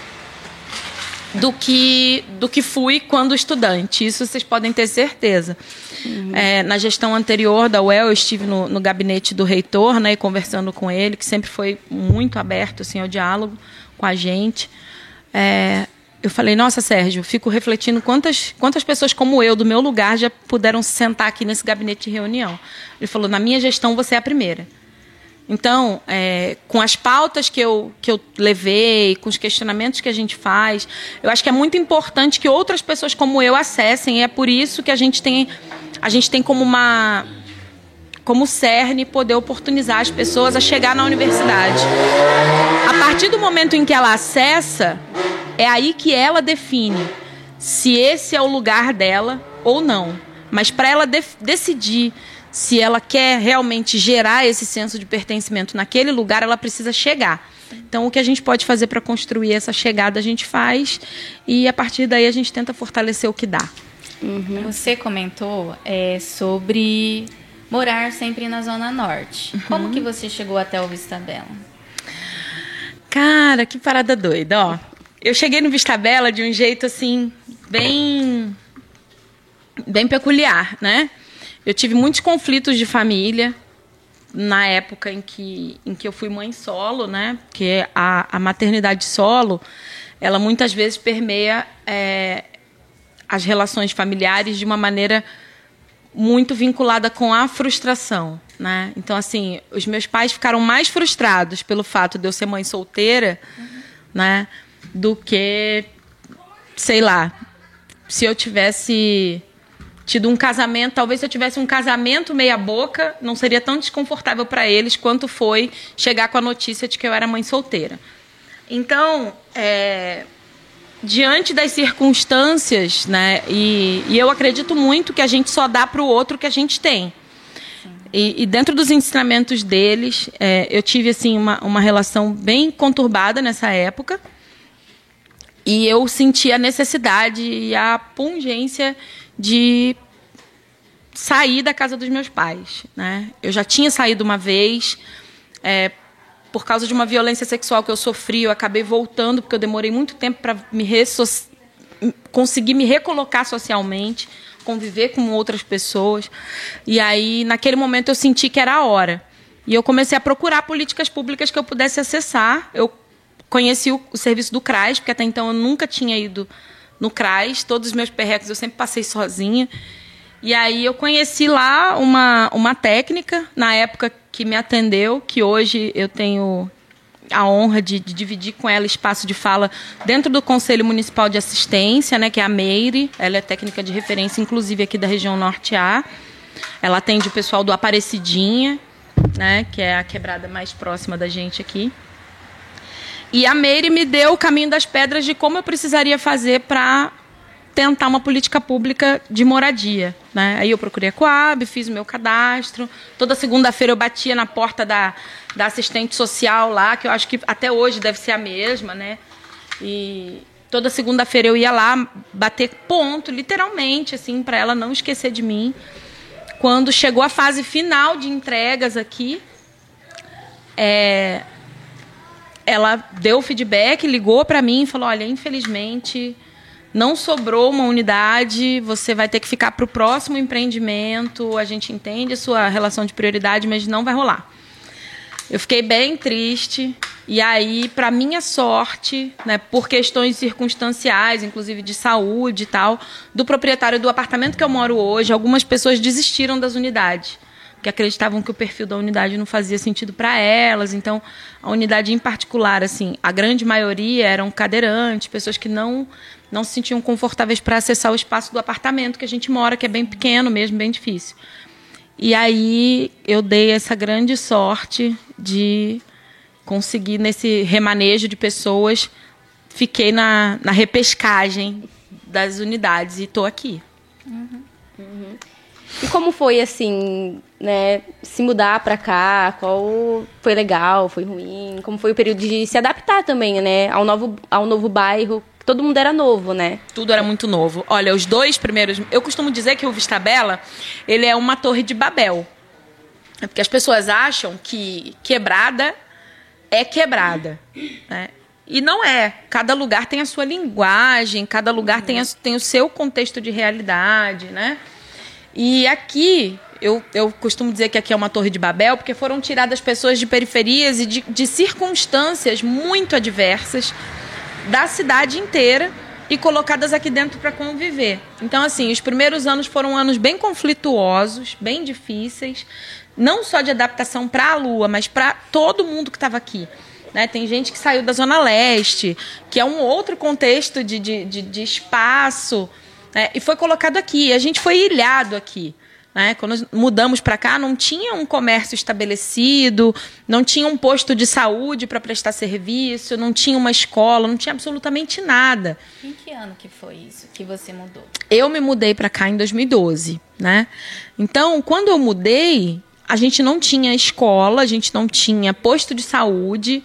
do que, do que fui quando estudante. Isso vocês podem ter certeza. Uhum. É, na gestão anterior da UEL, eu estive no, no gabinete do reitor, né, e conversando com ele, que sempre foi muito aberto assim, ao diálogo com a gente. É, eu falei, nossa, Sérgio, fico refletindo quantas, quantas pessoas como eu, do meu lugar, já puderam se sentar aqui nesse gabinete de reunião. Ele falou, na minha gestão você é a primeira. Então, é, com as pautas que eu, que eu levei, com os questionamentos que a gente faz, eu acho que é muito importante que outras pessoas como eu acessem. E é por isso que a gente tem, a gente tem como uma como cerne poder oportunizar as pessoas a chegar na universidade. A partir do momento em que ela acessa, é aí que ela define se esse é o lugar dela ou não. Mas para ela de decidir se ela quer realmente gerar esse senso de pertencimento naquele lugar, ela precisa chegar. Então, o que a gente pode fazer para construir essa chegada, a gente faz, e a partir daí a gente tenta fortalecer o que dá. Uhum. Você comentou é, sobre morar sempre na Zona Norte. Uhum. Como que você chegou até o Vista Bela? Cara, que parada doida, ó. Eu cheguei no Vista Bela de um jeito assim, bem. bem peculiar, né? Eu tive muitos conflitos de família na época em que, em que eu fui mãe solo, né? Porque a, a maternidade solo, ela muitas vezes permeia é, as relações familiares de uma maneira muito vinculada com a frustração, né? Então assim, os meus pais ficaram mais frustrados pelo fato de eu ser mãe solteira, uhum. né, do que sei lá, se eu tivesse tido um casamento, talvez se eu tivesse um casamento meia boca, não seria tão desconfortável para eles quanto foi chegar com a notícia de que eu era mãe solteira. Então, é, diante das circunstâncias, né, e, e, eu acredito muito que a gente só dá para o outro o que a gente tem. E, e, dentro dos ensinamentos deles, é, eu tive assim uma, uma relação bem conturbada nessa época. E eu senti a necessidade e a pungência de sair da casa dos meus pais. Né? Eu já tinha saído uma vez, é, por causa de uma violência sexual que eu sofri, eu acabei voltando, porque eu demorei muito tempo para me conseguir me recolocar socialmente, conviver com outras pessoas. E aí, naquele momento, eu senti que era a hora. E eu comecei a procurar políticas públicas que eu pudesse acessar. Eu conheci o, o serviço do CRAS, porque até então eu nunca tinha ido no CRAS, todos os meus perrecos eu sempre passei sozinha. E aí eu conheci lá uma, uma técnica, na época que me atendeu, que hoje eu tenho a honra de, de, dividir com ela espaço de fala dentro do Conselho Municipal de Assistência, né, que é a Meire. Ela é técnica de referência, inclusive aqui da região Norte A. Ela atende o pessoal do Aparecidinha, né, que é a quebrada mais próxima da gente aqui. E a Meire me deu o caminho das pedras de como eu precisaria fazer para tentar uma política pública de moradia. Né? Aí eu procurei a Coab, fiz o meu cadastro. Toda segunda-feira eu batia na porta da, da assistente social lá, que eu acho que até hoje deve ser a mesma, né? E toda segunda-feira eu ia lá bater ponto, literalmente, assim, para ela não esquecer de mim. Quando chegou a fase final de entregas aqui, é, ela deu feedback, ligou para mim e falou: olha, infelizmente não sobrou uma unidade, você vai ter que ficar para o próximo empreendimento. A gente entende a sua relação de prioridade, mas não vai rolar. Eu fiquei bem triste. E aí, para minha sorte, né, por questões circunstanciais, inclusive de saúde e tal, do proprietário do apartamento que eu moro hoje, algumas pessoas desistiram das unidades que acreditavam que o perfil da unidade não fazia sentido para elas. Então, a unidade em particular, assim, a grande maioria eram cadeirantes, pessoas que não não se sentiam confortáveis para acessar o espaço do apartamento que a gente mora, que é bem pequeno mesmo, bem difícil. E aí eu dei essa grande sorte de conseguir nesse remanejo de pessoas, fiquei na, na repescagem das unidades e estou aqui. Uhum. Uhum. E como foi assim, né, se mudar para cá? Qual foi legal, foi ruim? Como foi o período de se adaptar também, né, ao novo ao novo bairro? Todo mundo era novo, né? Tudo era muito novo. Olha, os dois primeiros, eu costumo dizer que o Vista Bela, ele é uma torre de Babel. É porque as pessoas acham que quebrada é quebrada, né? E não é. Cada lugar tem a sua linguagem, cada lugar tem, a, tem o seu contexto de realidade, né? E aqui, eu, eu costumo dizer que aqui é uma torre de Babel, porque foram tiradas pessoas de periferias e de, de circunstâncias muito adversas da cidade inteira e colocadas aqui dentro para conviver. Então, assim, os primeiros anos foram anos bem conflituosos, bem difíceis, não só de adaptação para a Lua, mas para todo mundo que estava aqui. Né? Tem gente que saiu da Zona Leste, que é um outro contexto de, de, de, de espaço né? e foi colocado aqui. A gente foi ilhado aqui. Né? Quando mudamos para cá, não tinha um comércio estabelecido, não tinha um posto de saúde para prestar serviço, não tinha uma escola, não tinha absolutamente nada. Em que ano que foi isso que você mudou? Eu me mudei para cá em 2012, né? Então, quando eu mudei, a gente não tinha escola, a gente não tinha posto de saúde,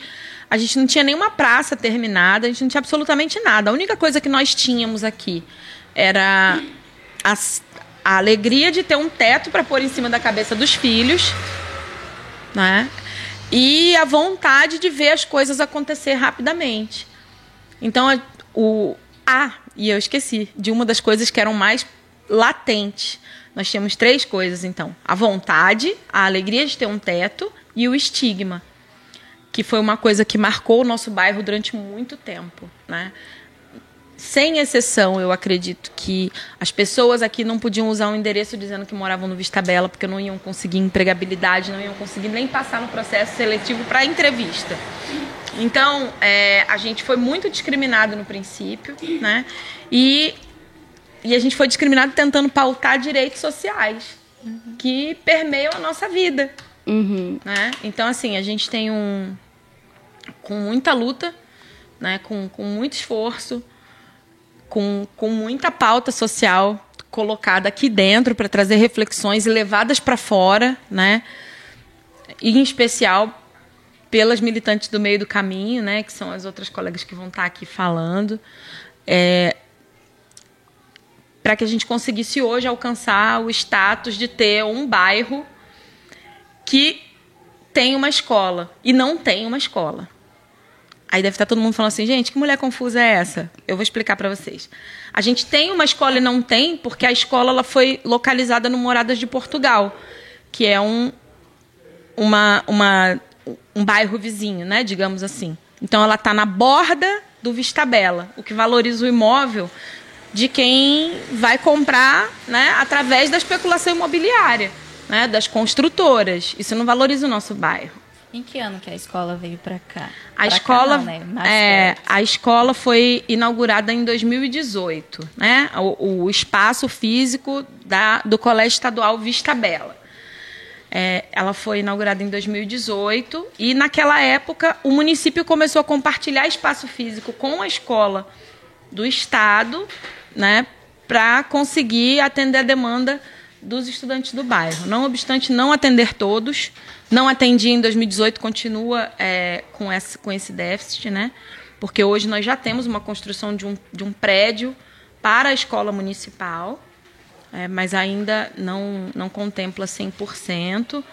a gente não tinha nenhuma praça terminada, a gente não tinha absolutamente nada. A única coisa que nós tínhamos aqui era as, a alegria de ter um teto para pôr em cima da cabeça dos filhos, né? E a vontade de ver as coisas acontecer rapidamente. Então, o ah, e eu esqueci de uma das coisas que eram mais latentes. Nós tínhamos três coisas, então: a vontade, a alegria de ter um teto e o estigma, que foi uma coisa que marcou o nosso bairro durante muito tempo, né? Sem exceção, eu acredito que as pessoas aqui não podiam usar um endereço dizendo que moravam no Vista Bela, porque não iam conseguir empregabilidade, não iam conseguir nem passar no processo seletivo para entrevista. Então, é, a gente foi muito discriminado no princípio, né? E, e a gente foi discriminado tentando pautar direitos sociais que permeiam a nossa vida. Uhum. Né? Então, assim, a gente tem um. Com muita luta, né? com, com muito esforço, com, com muita pauta social colocada aqui dentro para trazer reflexões e levadas para fora, né? E, em especial pelas militantes do meio do caminho, né? Que são as outras colegas que vão estar aqui falando. É, para que a gente conseguisse hoje alcançar o status de ter um bairro que tem uma escola e não tem uma escola. Aí deve estar todo mundo falando assim, gente, que mulher confusa é essa? Eu vou explicar para vocês. A gente tem uma escola e não tem porque a escola ela foi localizada no Moradas de Portugal, que é um, uma, uma, um bairro vizinho, né, digamos assim. Então ela está na borda do Vista Bela, o que valoriza o imóvel de quem vai comprar né, através da especulação imobiliária, né, das construtoras. Isso não valoriza o nosso bairro. Em que ano que a escola veio para cá? A pra escola, cá não, né? É, a escola foi inaugurada em 2018, né? O, o espaço físico da, do Colégio Estadual Vista Bela. É, ela foi inaugurada em 2018 e naquela época o município começou a compartilhar espaço físico com a escola do estado, né, para conseguir atender a demanda dos estudantes do bairro. Não obstante não atender todos, não atendia em 2018, continua é, com, esse, com esse déficit, né? Porque hoje nós já temos uma construção de um, de um prédio para a escola municipal, é, mas ainda não, não contempla 100%,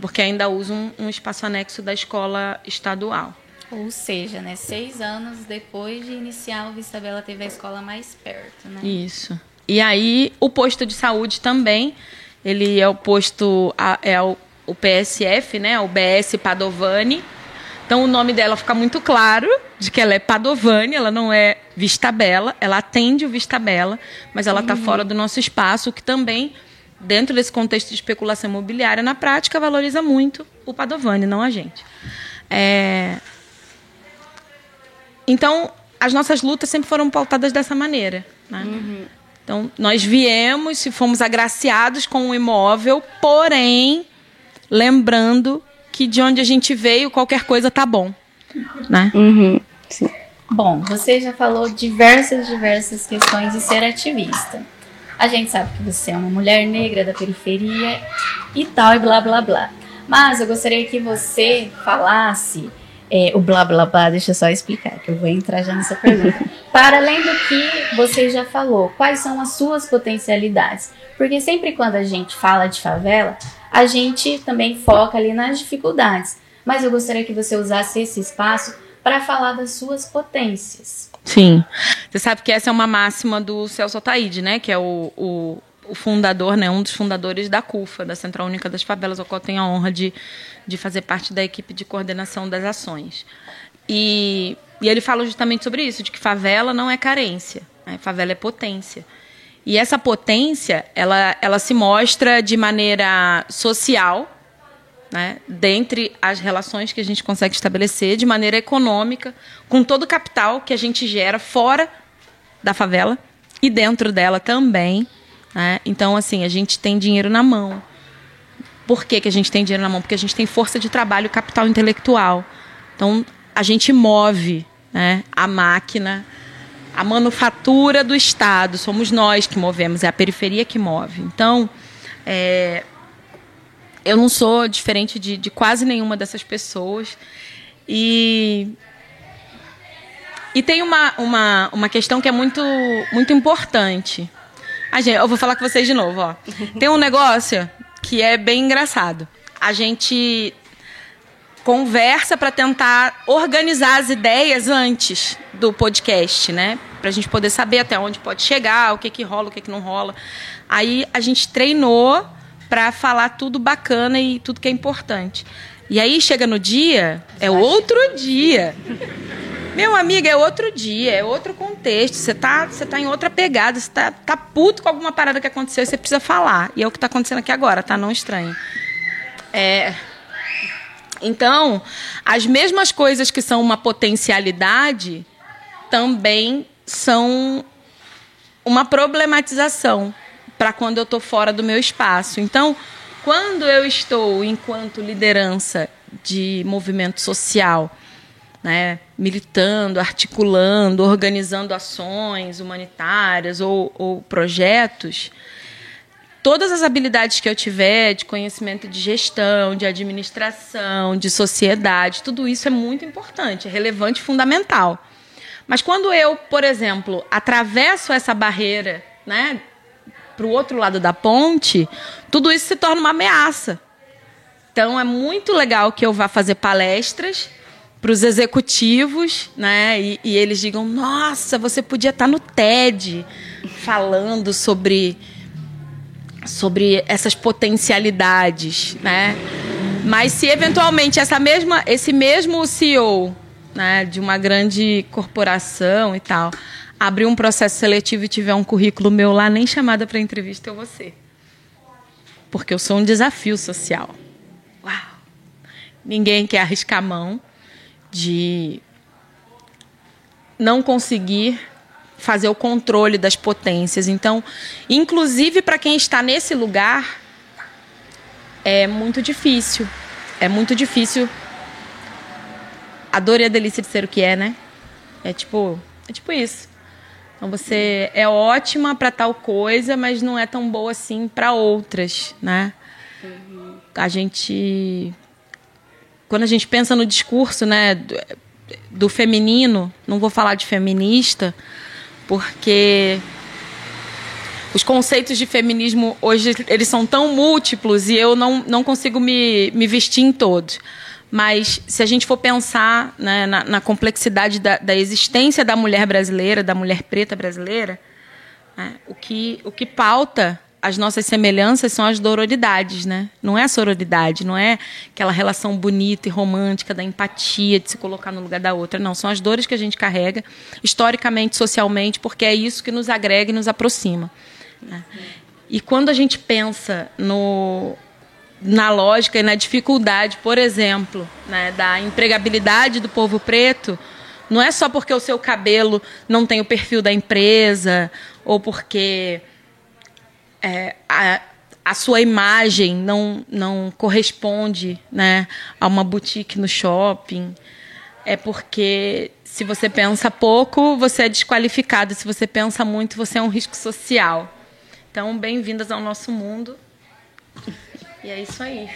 porque ainda usa um, um espaço anexo da escola estadual. Ou seja, né, seis anos depois de iniciar o Vista Bela teve a escola mais perto, né? Isso. E aí o posto de saúde também, ele é o posto é o, o PSF, né? O BS Padovani. Então o nome dela fica muito claro de que ela é Padovani, ela não é Vista Bela, ela atende o Vista Bela, mas ela está fora do nosso espaço, o que também dentro desse contexto de especulação imobiliária na prática valoriza muito o Padovani, não a gente. É, então, as nossas lutas sempre foram pautadas dessa maneira. Né? Então, nós viemos e fomos agraciados com o imóvel, porém, lembrando que de onde a gente veio, qualquer coisa tá bom. Né? Uhum. Sim. Bom, você já falou diversas, diversas questões de ser ativista. A gente sabe que você é uma mulher negra da periferia e tal, e blá blá blá. Mas eu gostaria que você falasse é, o blá blá blá, deixa eu só explicar, que eu vou entrar já nessa pergunta. Para além do que você já falou, quais são as suas potencialidades? Porque sempre quando a gente fala de favela, a gente também foca ali nas dificuldades. Mas eu gostaria que você usasse esse espaço para falar das suas potências. Sim. Você sabe que essa é uma máxima do Celso Ataíde, né? Que é o, o, o fundador, né? Um dos fundadores da CUFA, da Central Única das Favelas, ao qual tenho a honra de, de fazer parte da equipe de coordenação das ações. E, e ele fala justamente sobre isso, de que favela não é carência, né? favela é potência. E essa potência, ela, ela se mostra de maneira social, né, dentre as relações que a gente consegue estabelecer de maneira econômica, com todo o capital que a gente gera fora da favela e dentro dela também. Né? Então, assim, a gente tem dinheiro na mão. Por que, que a gente tem dinheiro na mão? Porque a gente tem força de trabalho e capital intelectual. Então, a gente move né, a máquina, a manufatura do Estado. Somos nós que movemos, é a periferia que move. Então, é, eu não sou diferente de, de quase nenhuma dessas pessoas. E, e tem uma, uma, uma questão que é muito, muito importante. Ah, gente, eu vou falar com vocês de novo. Ó. Tem um negócio que é bem engraçado. A gente conversa para tentar organizar as ideias antes do podcast, né? Para a gente poder saber até onde pode chegar, o que que rola, o que que não rola. Aí a gente treinou para falar tudo bacana e tudo que é importante. E aí chega no dia, é outro dia. Meu amigo, é outro dia, é outro contexto você tá, você tá em outra pegada, você tá, tá puto com alguma parada que aconteceu e você precisa falar. E é o que está acontecendo aqui agora, tá? Não estranho. É, então, as mesmas coisas que são uma potencialidade também são uma problematização para quando eu estou fora do meu espaço. Então, quando eu estou enquanto liderança de movimento social, né, militando, articulando, organizando ações humanitárias ou, ou projetos, todas as habilidades que eu tiver de conhecimento de gestão, de administração, de sociedade, tudo isso é muito importante, é relevante e fundamental. Mas quando eu, por exemplo, atravesso essa barreira, né, para o outro lado da ponte, tudo isso se torna uma ameaça. Então é muito legal que eu vá fazer palestras para os executivos, né? E, e, eles digam: Nossa, você podia estar no TED falando sobre sobre essas potencialidades, né? Mas se eventualmente essa mesma, esse mesmo CEO, né, de uma grande corporação e tal, abrir um processo seletivo e tiver um currículo meu lá nem chamada para entrevista eu vou ser, porque eu sou um desafio social. Uau! Ninguém quer arriscar a mão de não conseguir fazer o controle das potências. Então, inclusive para quem está nesse lugar, é muito difícil. É muito difícil. A dor e a delícia de ser o que é, né? É tipo, é tipo isso. Então você é ótima para tal coisa, mas não é tão boa assim para outras, né? A gente quando a gente pensa no discurso, né, do, do feminino, não vou falar de feminista, porque os conceitos de feminismo hoje eles são tão múltiplos e eu não, não consigo me, me vestir em todos. Mas se a gente for pensar né, na, na, complexidade da, da, existência da mulher brasileira, da mulher preta brasileira, né, o, que, o que pauta as nossas semelhanças são as dororidades, né? Não é a sororidade, não é aquela relação bonita e romântica da empatia, de se colocar no lugar da outra. Não, são as dores que a gente carrega, historicamente, socialmente, porque é isso que nos agrega e nos aproxima. Né? E quando a gente pensa no, na lógica e na dificuldade, por exemplo, né, da empregabilidade do povo preto, não é só porque o seu cabelo não tem o perfil da empresa ou porque é, a, a sua imagem não, não corresponde né, a uma boutique no shopping. É porque se você pensa pouco, você é desqualificado. Se você pensa muito, você é um risco social. Então, bem-vindas ao nosso mundo. E é isso aí.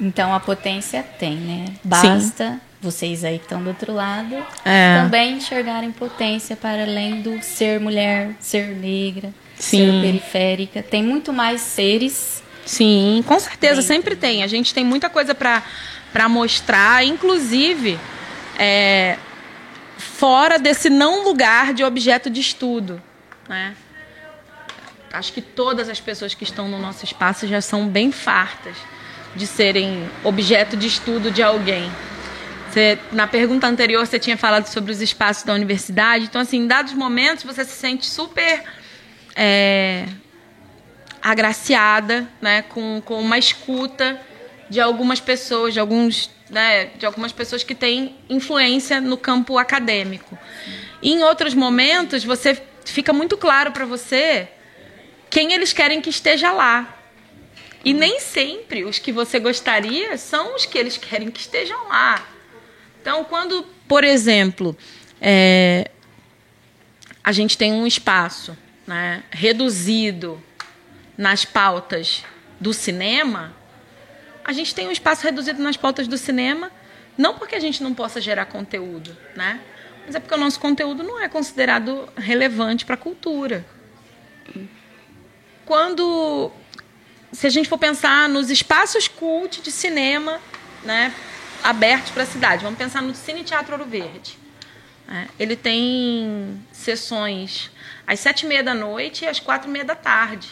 Então a potência tem, né? Basta Sim. vocês aí que estão do outro lado é. também enxergarem potência para além do ser mulher, ser negra, Sim. periférica. Tem muito mais seres. Sim, com certeza, sempre tem. A gente tem muita coisa para mostrar, inclusive é, fora desse não lugar de objeto de estudo. Né? Acho que todas as pessoas que estão no nosso espaço já são bem fartas de serem objeto de estudo de alguém. Você, na pergunta anterior, você tinha falado sobre os espaços da universidade. Então, assim, em dados momentos, você se sente super é, agraciada, né, com, com uma escuta de algumas pessoas, de alguns, né, de algumas pessoas que têm influência no campo acadêmico. E em outros momentos, você fica muito claro para você quem eles querem que esteja lá. E nem sempre os que você gostaria são os que eles querem que estejam lá. Então, quando, por exemplo, é, a gente tem um espaço né, reduzido nas pautas do cinema, a gente tem um espaço reduzido nas pautas do cinema, não porque a gente não possa gerar conteúdo, né? Mas é porque o nosso conteúdo não é considerado relevante para a cultura. Quando se a gente for pensar nos espaços cult de cinema, né, abertos para a cidade, vamos pensar no Cine Teatro Ouro Verde. É, ele tem sessões às sete e meia da noite e às quatro e meia da tarde.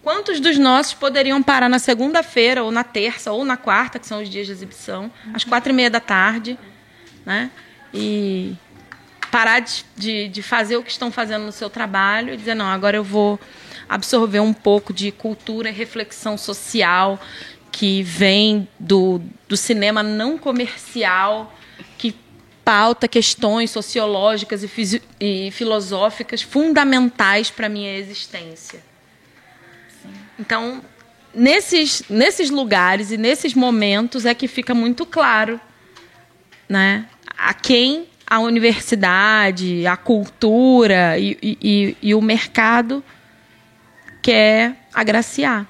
Quantos dos nossos poderiam parar na segunda-feira, ou na terça, ou na quarta, que são os dias de exibição, às quatro e meia da tarde, né? E parar de, de, de fazer o que estão fazendo no seu trabalho e dizer, não, agora eu vou absorver um pouco de cultura e reflexão social que vem do, do cinema não comercial, pauta questões sociológicas e, e filosóficas fundamentais para a minha existência. Então, nesses, nesses lugares e nesses momentos é que fica muito claro né, a quem a universidade, a cultura e, e- e- e o mercado quer agraciar.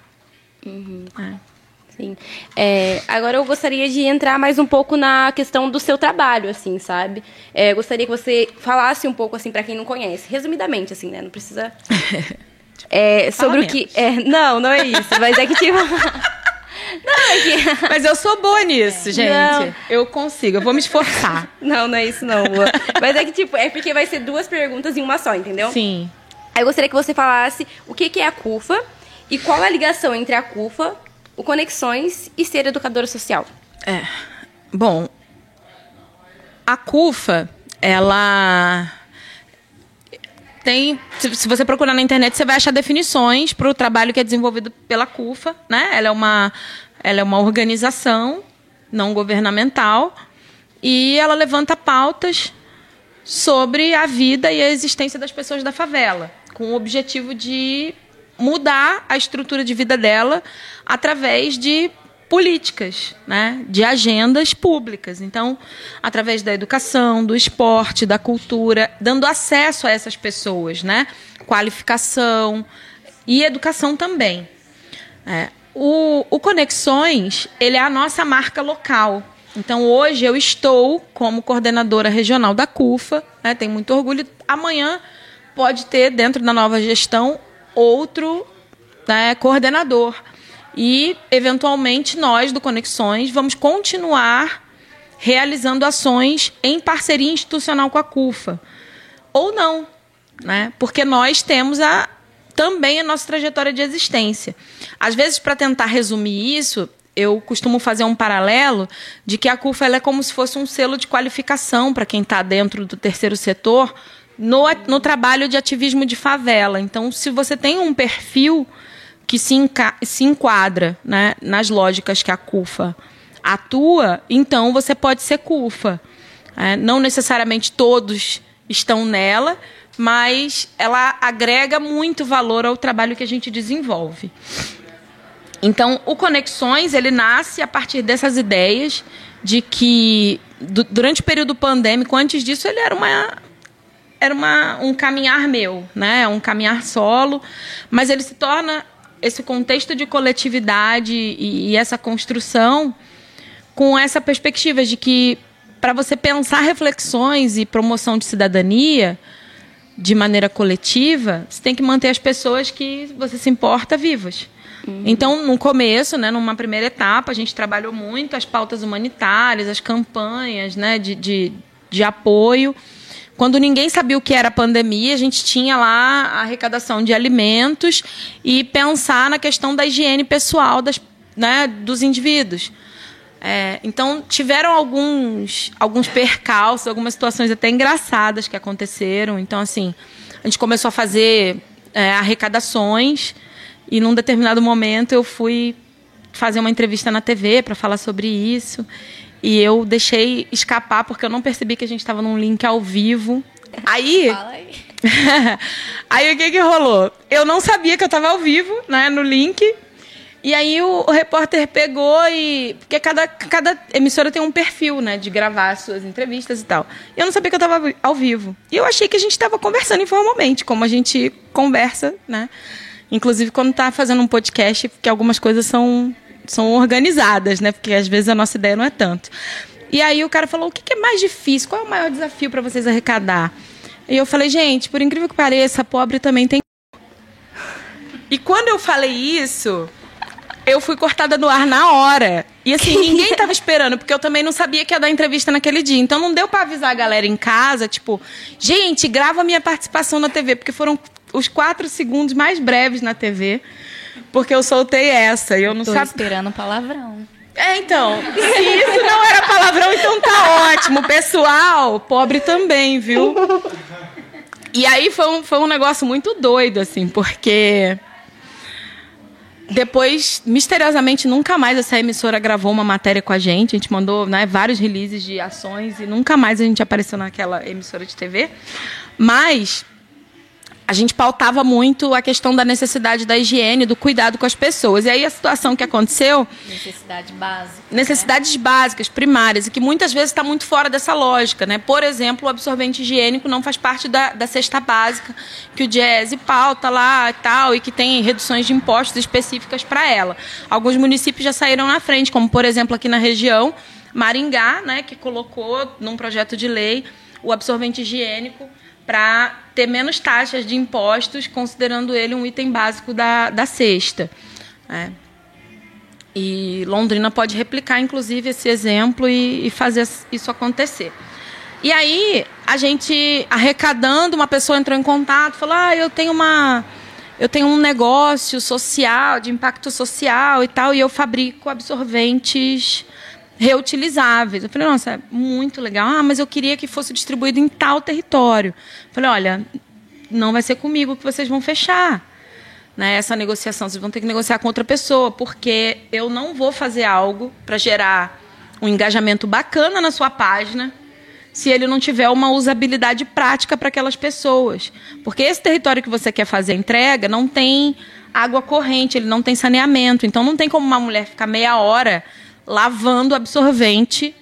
Sim. É, agora eu gostaria de entrar mais um pouco na questão do seu trabalho, assim, sabe? É, eu gostaria que você falasse um pouco, assim, para quem não conhece, resumidamente, assim, né? Não precisa. É, sobre o que. é, não, não é isso. Mas é que tipo. não, é que. Mas eu sou boa nisso, gente. Não. Eu consigo, eu vou me esforçar. Não, não é isso, não. Lua. Mas é que, tipo, é porque vai ser duas perguntas em uma só, entendeu? Sim. Aí eu gostaria que você falasse o que, que é a CUFA e qual é a ligação entre a CUFA, o Conexões e ser educadora social. É. Bom, a CUFA, ela tem. Se você procurar na internet, você vai achar definições para o trabalho que é desenvolvido pela CUFA, né? Ela é uma, ela é uma organização não governamental e ela levanta pautas sobre a vida e a existência das pessoas da favela, com o objetivo de mudar a estrutura de vida dela através de políticas, né, de agendas públicas. Então, através da educação, do esporte, da cultura, dando acesso a essas pessoas, né, qualificação e educação também. É, o, o Conexões, ele é a nossa marca local. Então, hoje eu estou como coordenadora regional da CUFA, né, tenho muito orgulho. Amanhã pode ter, dentro da nova gestão, outro né, coordenador. E, eventualmente, nós do Conexões vamos continuar realizando ações em parceria institucional com a CUFA. Ou não, né? porque nós temos a, também a nossa trajetória de existência. Às vezes, para tentar resumir isso, eu costumo fazer um paralelo de que a CUFA é como se fosse um selo de qualificação para quem está dentro do terceiro setor no, no trabalho de ativismo de favela. Então, se você tem um perfil que se, se enquadra né, nas lógicas que a CUFA atua, então você pode ser CUFA. É, não necessariamente todos estão nela, mas ela agrega muito valor ao trabalho que a gente desenvolve. Então, o Conexões, ele nasce a partir dessas ideias de que, du- durante o período pandêmico, antes disso, ele era uma, era uma, um caminhar meu, né? um caminhar solo, mas ele se torna esse contexto de coletividade e, e essa construção com essa perspectiva de que para você pensar reflexões e promoção de cidadania de maneira coletiva, você tem que manter as pessoas que você se importa vivas. Então, no começo, né, numa primeira etapa, a gente trabalhou muito as pautas humanitárias, as campanhas né, de, de, de apoio. Quando ninguém sabia o que era a pandemia, a gente tinha lá a arrecadação de alimentos e pensar na questão da higiene pessoal das, né, dos indivíduos. É, então, tiveram alguns, alguns percalços, algumas situações até engraçadas que aconteceram. Então, assim, a gente começou a fazer é, arrecadações e, num determinado momento, eu fui fazer uma entrevista na TV para falar sobre isso. E eu deixei escapar porque eu não percebi que a gente estava num link ao vivo. Aí, Fala aí. aí o que que rolou? Eu não sabia que eu estava ao vivo, né, no link. E aí o, o repórter pegou e porque cada, cada emissora tem um perfil, né, de gravar as suas entrevistas e tal. E eu não sabia que eu estava ao vivo. E eu achei que a gente estava conversando informalmente, como a gente conversa, né? Inclusive quando tá fazendo um podcast, porque algumas coisas são são organizadas, né? Porque às vezes a nossa ideia não é tanto. E aí o cara falou: "O que que é mais difícil? Qual é o maior desafio para vocês arrecadar?" E eu falei: "Gente, por incrível que pareça, pobre também tem e quando eu falei isso, eu fui cortada no ar na hora. E assim, ninguém tava esperando, porque eu também não sabia que ia dar entrevista naquele dia. Então não deu pra avisar a galera em casa, tipo, gente, grava minha participação na TV, porque foram os quatro segundos mais breves na TV, porque eu soltei essa e eu não Tô sabia. esperando palavrão. É, então, se isso não era palavrão, então tá ótimo. Pessoal, pobre também, viu? E aí foi um, foi um negócio muito doido, assim, porque depois, misteriosamente, nunca mais essa emissora gravou uma matéria com a gente. A gente mandou né, vários releases de ações e nunca mais a gente apareceu naquela emissora de TV. Mas a gente pautava muito a questão da necessidade da higiene, do cuidado com as pessoas. E aí a situação que aconteceu. Necessidade básica. Necessidades né? básicas, primárias, e que muitas vezes está muito fora dessa lógica. Né? Por exemplo, o absorvente higiênico não faz parte da, da cesta básica que o Diese pauta lá e tal, e que tem reduções de impostos específicas para ela. Alguns municípios já saíram na frente, como por exemplo aqui na região, Maringá, né, que colocou num projeto de lei o absorvente higiênico para ter menos taxas de impostos, considerando ele um item básico da, da cesta. É. E Londrina pode replicar, inclusive, esse exemplo e, e, fazer isso acontecer. E aí, a gente, arrecadando, uma pessoa entrou em contato, falou: Ah, eu tenho uma. Eu tenho um negócio social, de impacto social e tal, e eu fabrico absorventes reutilizáveis. Eu falei, nossa, é muito legal. Ah, mas eu queria que fosse distribuído em tal território. Eu falei, olha, não vai ser comigo que vocês vão fechar. Né, essa negociação, vocês vão ter que negociar com outra pessoa, porque eu não vou fazer algo para gerar um engajamento bacana na sua página se ele não tiver uma usabilidade prática para aquelas pessoas. Porque esse território que você quer fazer a entrega não tem água corrente, ele não tem saneamento. Então não tem como uma mulher ficar meia hora lavando absorvente,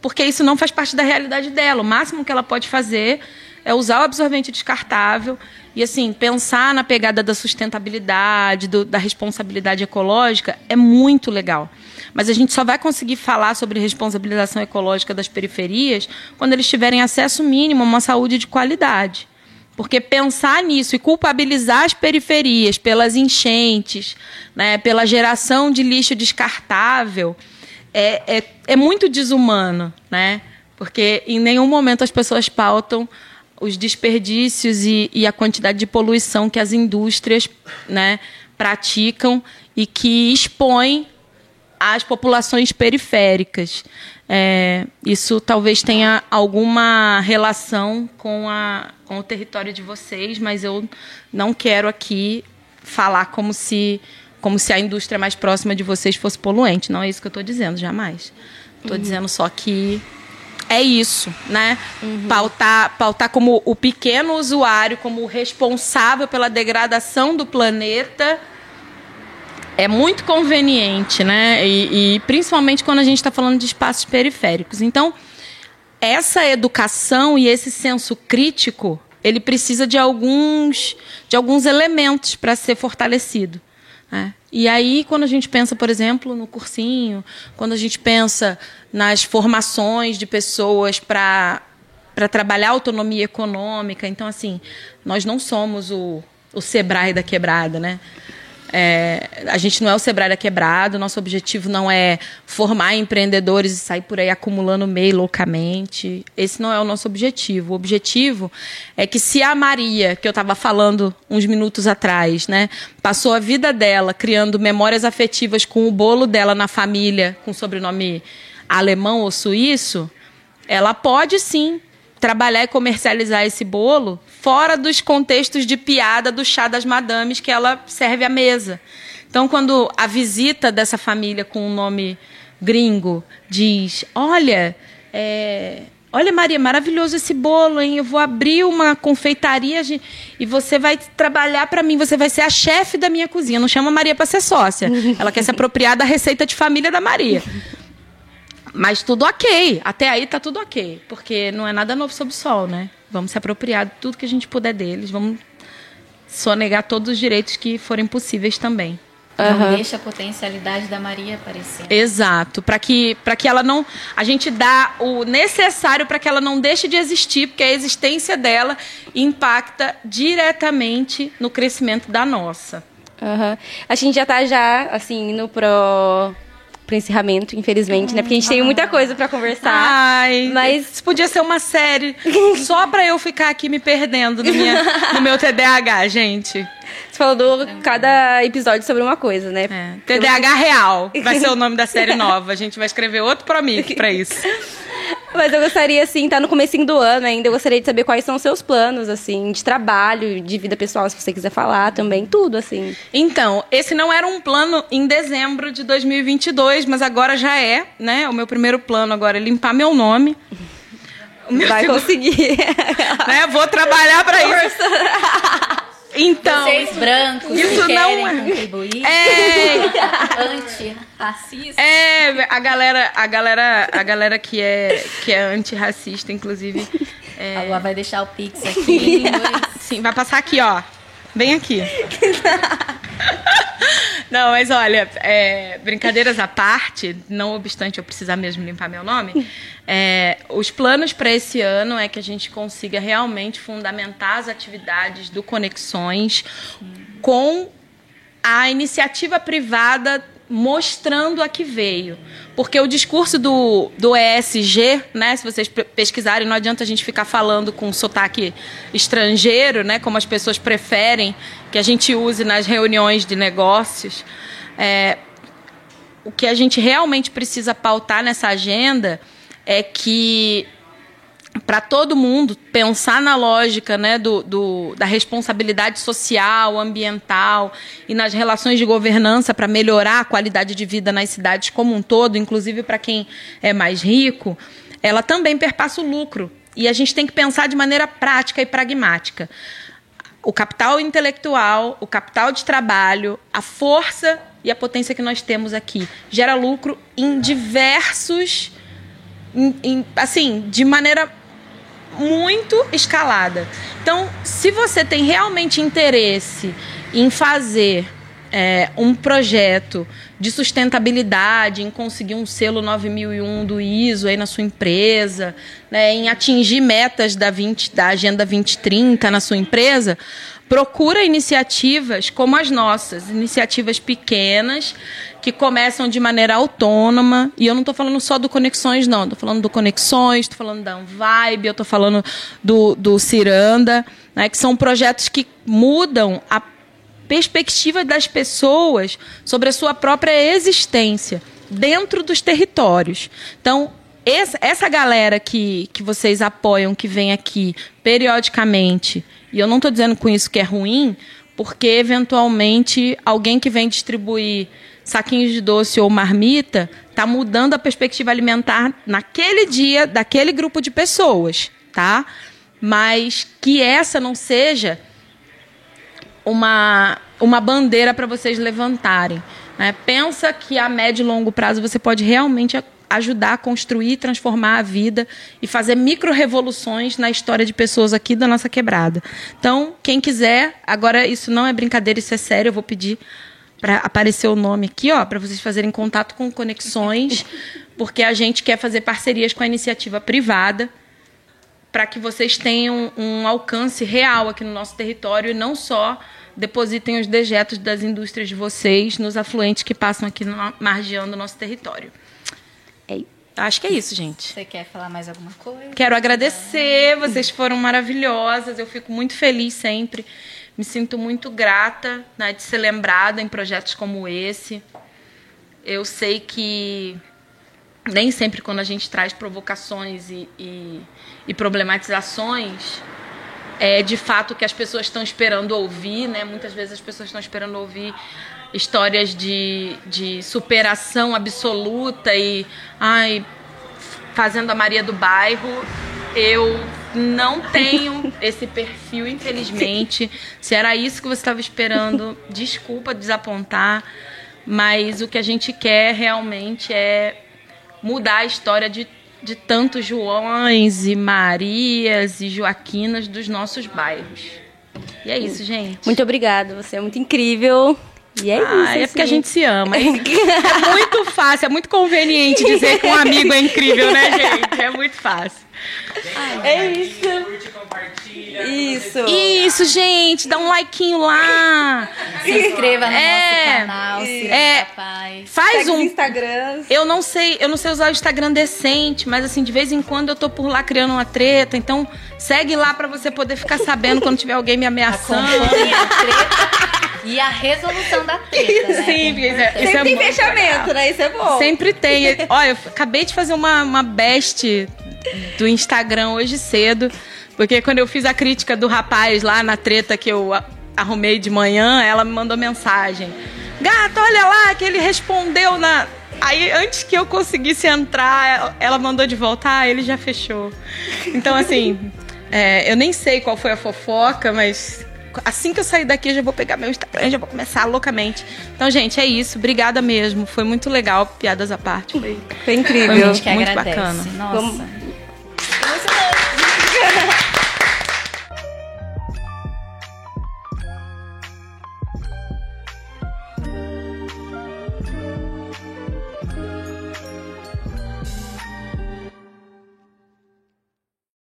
porque isso não faz parte da realidade dela. O máximo que ela pode fazer é usar o absorvente descartável e assim pensar na pegada da sustentabilidade, do, da responsabilidade ecológica é muito legal. Mas a gente só vai conseguir falar sobre responsabilização ecológica das periferias quando eles tiverem acesso mínimo a uma saúde de qualidade. Porque pensar nisso e culpabilizar as periferias pelas enchentes, né, pela geração de lixo descartável, é, é, é muito desumano, né? Porque em nenhum momento as pessoas pautam os desperdícios e, e a quantidade de poluição que as indústrias né, praticam e que expõem as populações periféricas. É, isso talvez tenha alguma relação com, a, com o território de vocês, mas eu não quero aqui falar como se como se a indústria mais próxima de vocês fosse poluente. Não é isso que eu estou dizendo, jamais. Estou uhum. dizendo só que é isso, né? Uhum. Pautar, pautar como o pequeno usuário, como o responsável pela degradação do planeta é muito conveniente, né? E, e principalmente quando a gente está falando de espaços periféricos. Então, essa educação e esse senso crítico, ele precisa de alguns, de alguns elementos para ser fortalecido. É. E aí, quando a gente pensa, por exemplo, no cursinho, quando a gente pensa nas formações de pessoas para para trabalhar autonomia econômica, então assim, nós não somos o, o Sebrae da quebrada, né? É, a gente não é o Sebrae quebrado, nosso objetivo não é formar empreendedores e sair por aí acumulando MEI loucamente. Esse não é o nosso objetivo. O objetivo é que se a Maria, que eu estava falando uns minutos atrás, né, passou a vida dela criando memórias afetivas com o bolo dela na família, com sobrenome alemão ou suíço, ela pode sim trabalhar e comercializar esse bolo fora dos contextos de piada do chá das madames que ela serve à mesa. Então, quando a visita dessa família com um nome gringo diz: Olha, é, Olha, Maria, maravilhoso esse bolo, hein? Eu vou abrir uma confeitaria e você vai trabalhar para mim. Você vai ser a chefe da minha cozinha. Não chama Maria para ser sócia. Ela quer se apropriar da receita de família da Maria. Mas tudo ok. Até aí tá tudo ok. Porque não é nada novo sob o sol, né? Vamos se apropriar de tudo que a gente puder deles. Vamos sonegar todos os direitos que forem possíveis também. Não uhum. deixa a potencialidade da Maria aparecer. Exato, para que para que ela não a gente dá o necessário para que ela não deixe de existir, porque a existência dela impacta diretamente no crescimento da nossa. Uhum. A gente já está já assim no pro pro encerramento, infelizmente, né? Porque a gente tem muita coisa pra conversar. Ai, mas isso podia ser uma série só pra eu ficar aqui me perdendo no, minha, no meu TDAH, gente. Você falou cada episódio sobre uma coisa, né? É. TDAH real vai ser o nome da série nova. A gente vai escrever outro Promic pra isso. Mas eu gostaria, assim, tá no comecinho do ano ainda, eu gostaria de saber quais são os seus planos, assim, de trabalho, de vida pessoal, se você quiser falar também, tudo, assim. Então, esse não era um plano em dezembro de 2022, mas agora já é, né? O meu primeiro plano agora é limpar meu nome. Vai conseguir. né? Vou trabalhar para isso. Então, Vocês brancos isso que não é. contribuir. É, Antirracista. é, a galera, a galera, a galera que é que é antirracista, inclusive, é, A Lua vai deixar o Pix aqui. Sim, vai passar aqui, ó. Bem aqui. Não, mas olha, é, brincadeiras à parte, não obstante eu precisar mesmo limpar meu nome, é, os planos para esse ano é que a gente consiga realmente fundamentar as atividades do Conexões com a iniciativa privada mostrando a que veio. Porque o discurso do, do ESG, né, se vocês pe- pesquisarem, não adianta a gente ficar falando com sotaque estrangeiro, né, como as pessoas preferem que a gente use nas reuniões de negócios. É, o que a gente realmente precisa pautar nessa agenda é que para todo mundo pensar na lógica né, do, do- da responsabilidade social, ambiental e nas relações de governança para melhorar a qualidade de vida nas cidades como um todo, inclusive para quem é mais rico, ela também perpassa o lucro. E a gente tem que pensar de maneira prática e pragmática. O capital intelectual, o capital de trabalho, a força e a potência que nós temos aqui gera lucro em diversos em- em- assim, de maneira muito escalada. Então, se você tem realmente interesse em fazer é, um projeto de sustentabilidade, em conseguir um selo 9001 do ISO aí na sua empresa, né, em atingir metas da, 20, da Agenda 2030 na sua empresa, procura iniciativas como as nossas, iniciativas pequenas que começam de maneira autônoma. E eu não estou falando só do Conexões, não. Estou falando do Conexões, estou falando da Vibe, eu estou falando do, do Ciranda, né, que são projetos que mudam a perspectiva das pessoas sobre a sua própria existência dentro dos territórios. Então, essa, essa galera que, que vocês apoiam, que vem aqui periodicamente, e eu não estou dizendo com isso que é ruim, porque eventualmente alguém que vem distribuir saquinhos de doce ou marmita está mudando a perspectiva alimentar naquele dia daquele grupo de pessoas, tá? Mas que essa não seja uma, uma bandeira para vocês levantarem. né? Pensa que a médio e longo prazo você pode realmente ajudar a construir, transformar a vida e fazer micro-revoluções na história de pessoas aqui da nossa quebrada. Então, quem quiser, agora isso não é brincadeira, isso é sério, eu vou pedir para aparecer o nome aqui, ó, para vocês fazerem contato com conexões, porque a gente quer fazer parcerias com a iniciativa privada para que vocês tenham um alcance real aqui no nosso território e não só depositem os dejetos das indústrias de vocês nos afluentes que passam aqui no, margeando o nosso território. É isso. Acho que é isso, gente. Você quer falar mais alguma coisa? Quero agradecer, vocês foram maravilhosas, eu fico muito feliz sempre. Me sinto muito grata né, de ser lembrada em projetos como esse. Eu sei que nem sempre quando a gente traz provocações e, e, e problematizações é de fato o que as pessoas estão esperando ouvir, né? Muitas vezes as pessoas estão esperando ouvir histórias de, de superação absoluta e ai, fazendo a Maria do Bairro. Eu não tenho esse perfil, infelizmente. Se era isso que você estava esperando, desculpa desapontar, mas o que a gente quer realmente é mudar a história de, de tantos Joões e Marias e Joaquinas dos nossos bairros. E é isso, gente. Muito obrigada, você é muito incrível. E é isso. Ah, é porque a assim. gente se ama. É muito fácil, é muito conveniente dizer que um amigo é incrível, né, gente? É muito fácil. É isso. curte, compartilha. Isso. Isso, gente, dá um likeinho lá. Se inscreva no É, nosso canal, Ciranda é. Paz. Faz Segue um Instagrams. Eu não sei, eu não sei usar o Instagram decente, mas assim, de vez em quando eu tô por lá criando uma treta, então segue lá pra você poder ficar sabendo quando tiver alguém me ameaçando. Acompanhe a treta e a resolução da treta, né? Sim, é isso é- Sempre tem muito fechamento, legal. né? Isso é bom. Sempre tem. Olha, eu acabei de fazer uma, uma best do Instagram hoje cedo, porque quando eu fiz a crítica do rapaz lá na treta que eu arrumei de manhã, ela me mandou mensagem. Gato, olha lá que ele respondeu na. Aí, antes que eu conseguisse entrar, ela- mandou de volta, ah, ele já fechou. Então, assim, é, eu nem sei qual foi a fofoca, mas assim que eu sair daqui, eu já vou pegar meu Instagram, já vou começar loucamente. Então, gente, é isso. Obrigada mesmo. Foi muito legal, piadas à parte. Foi, Foi incrível. Foi A gente que Muito agradece. bacana. Nossa. Vamos-. @웃음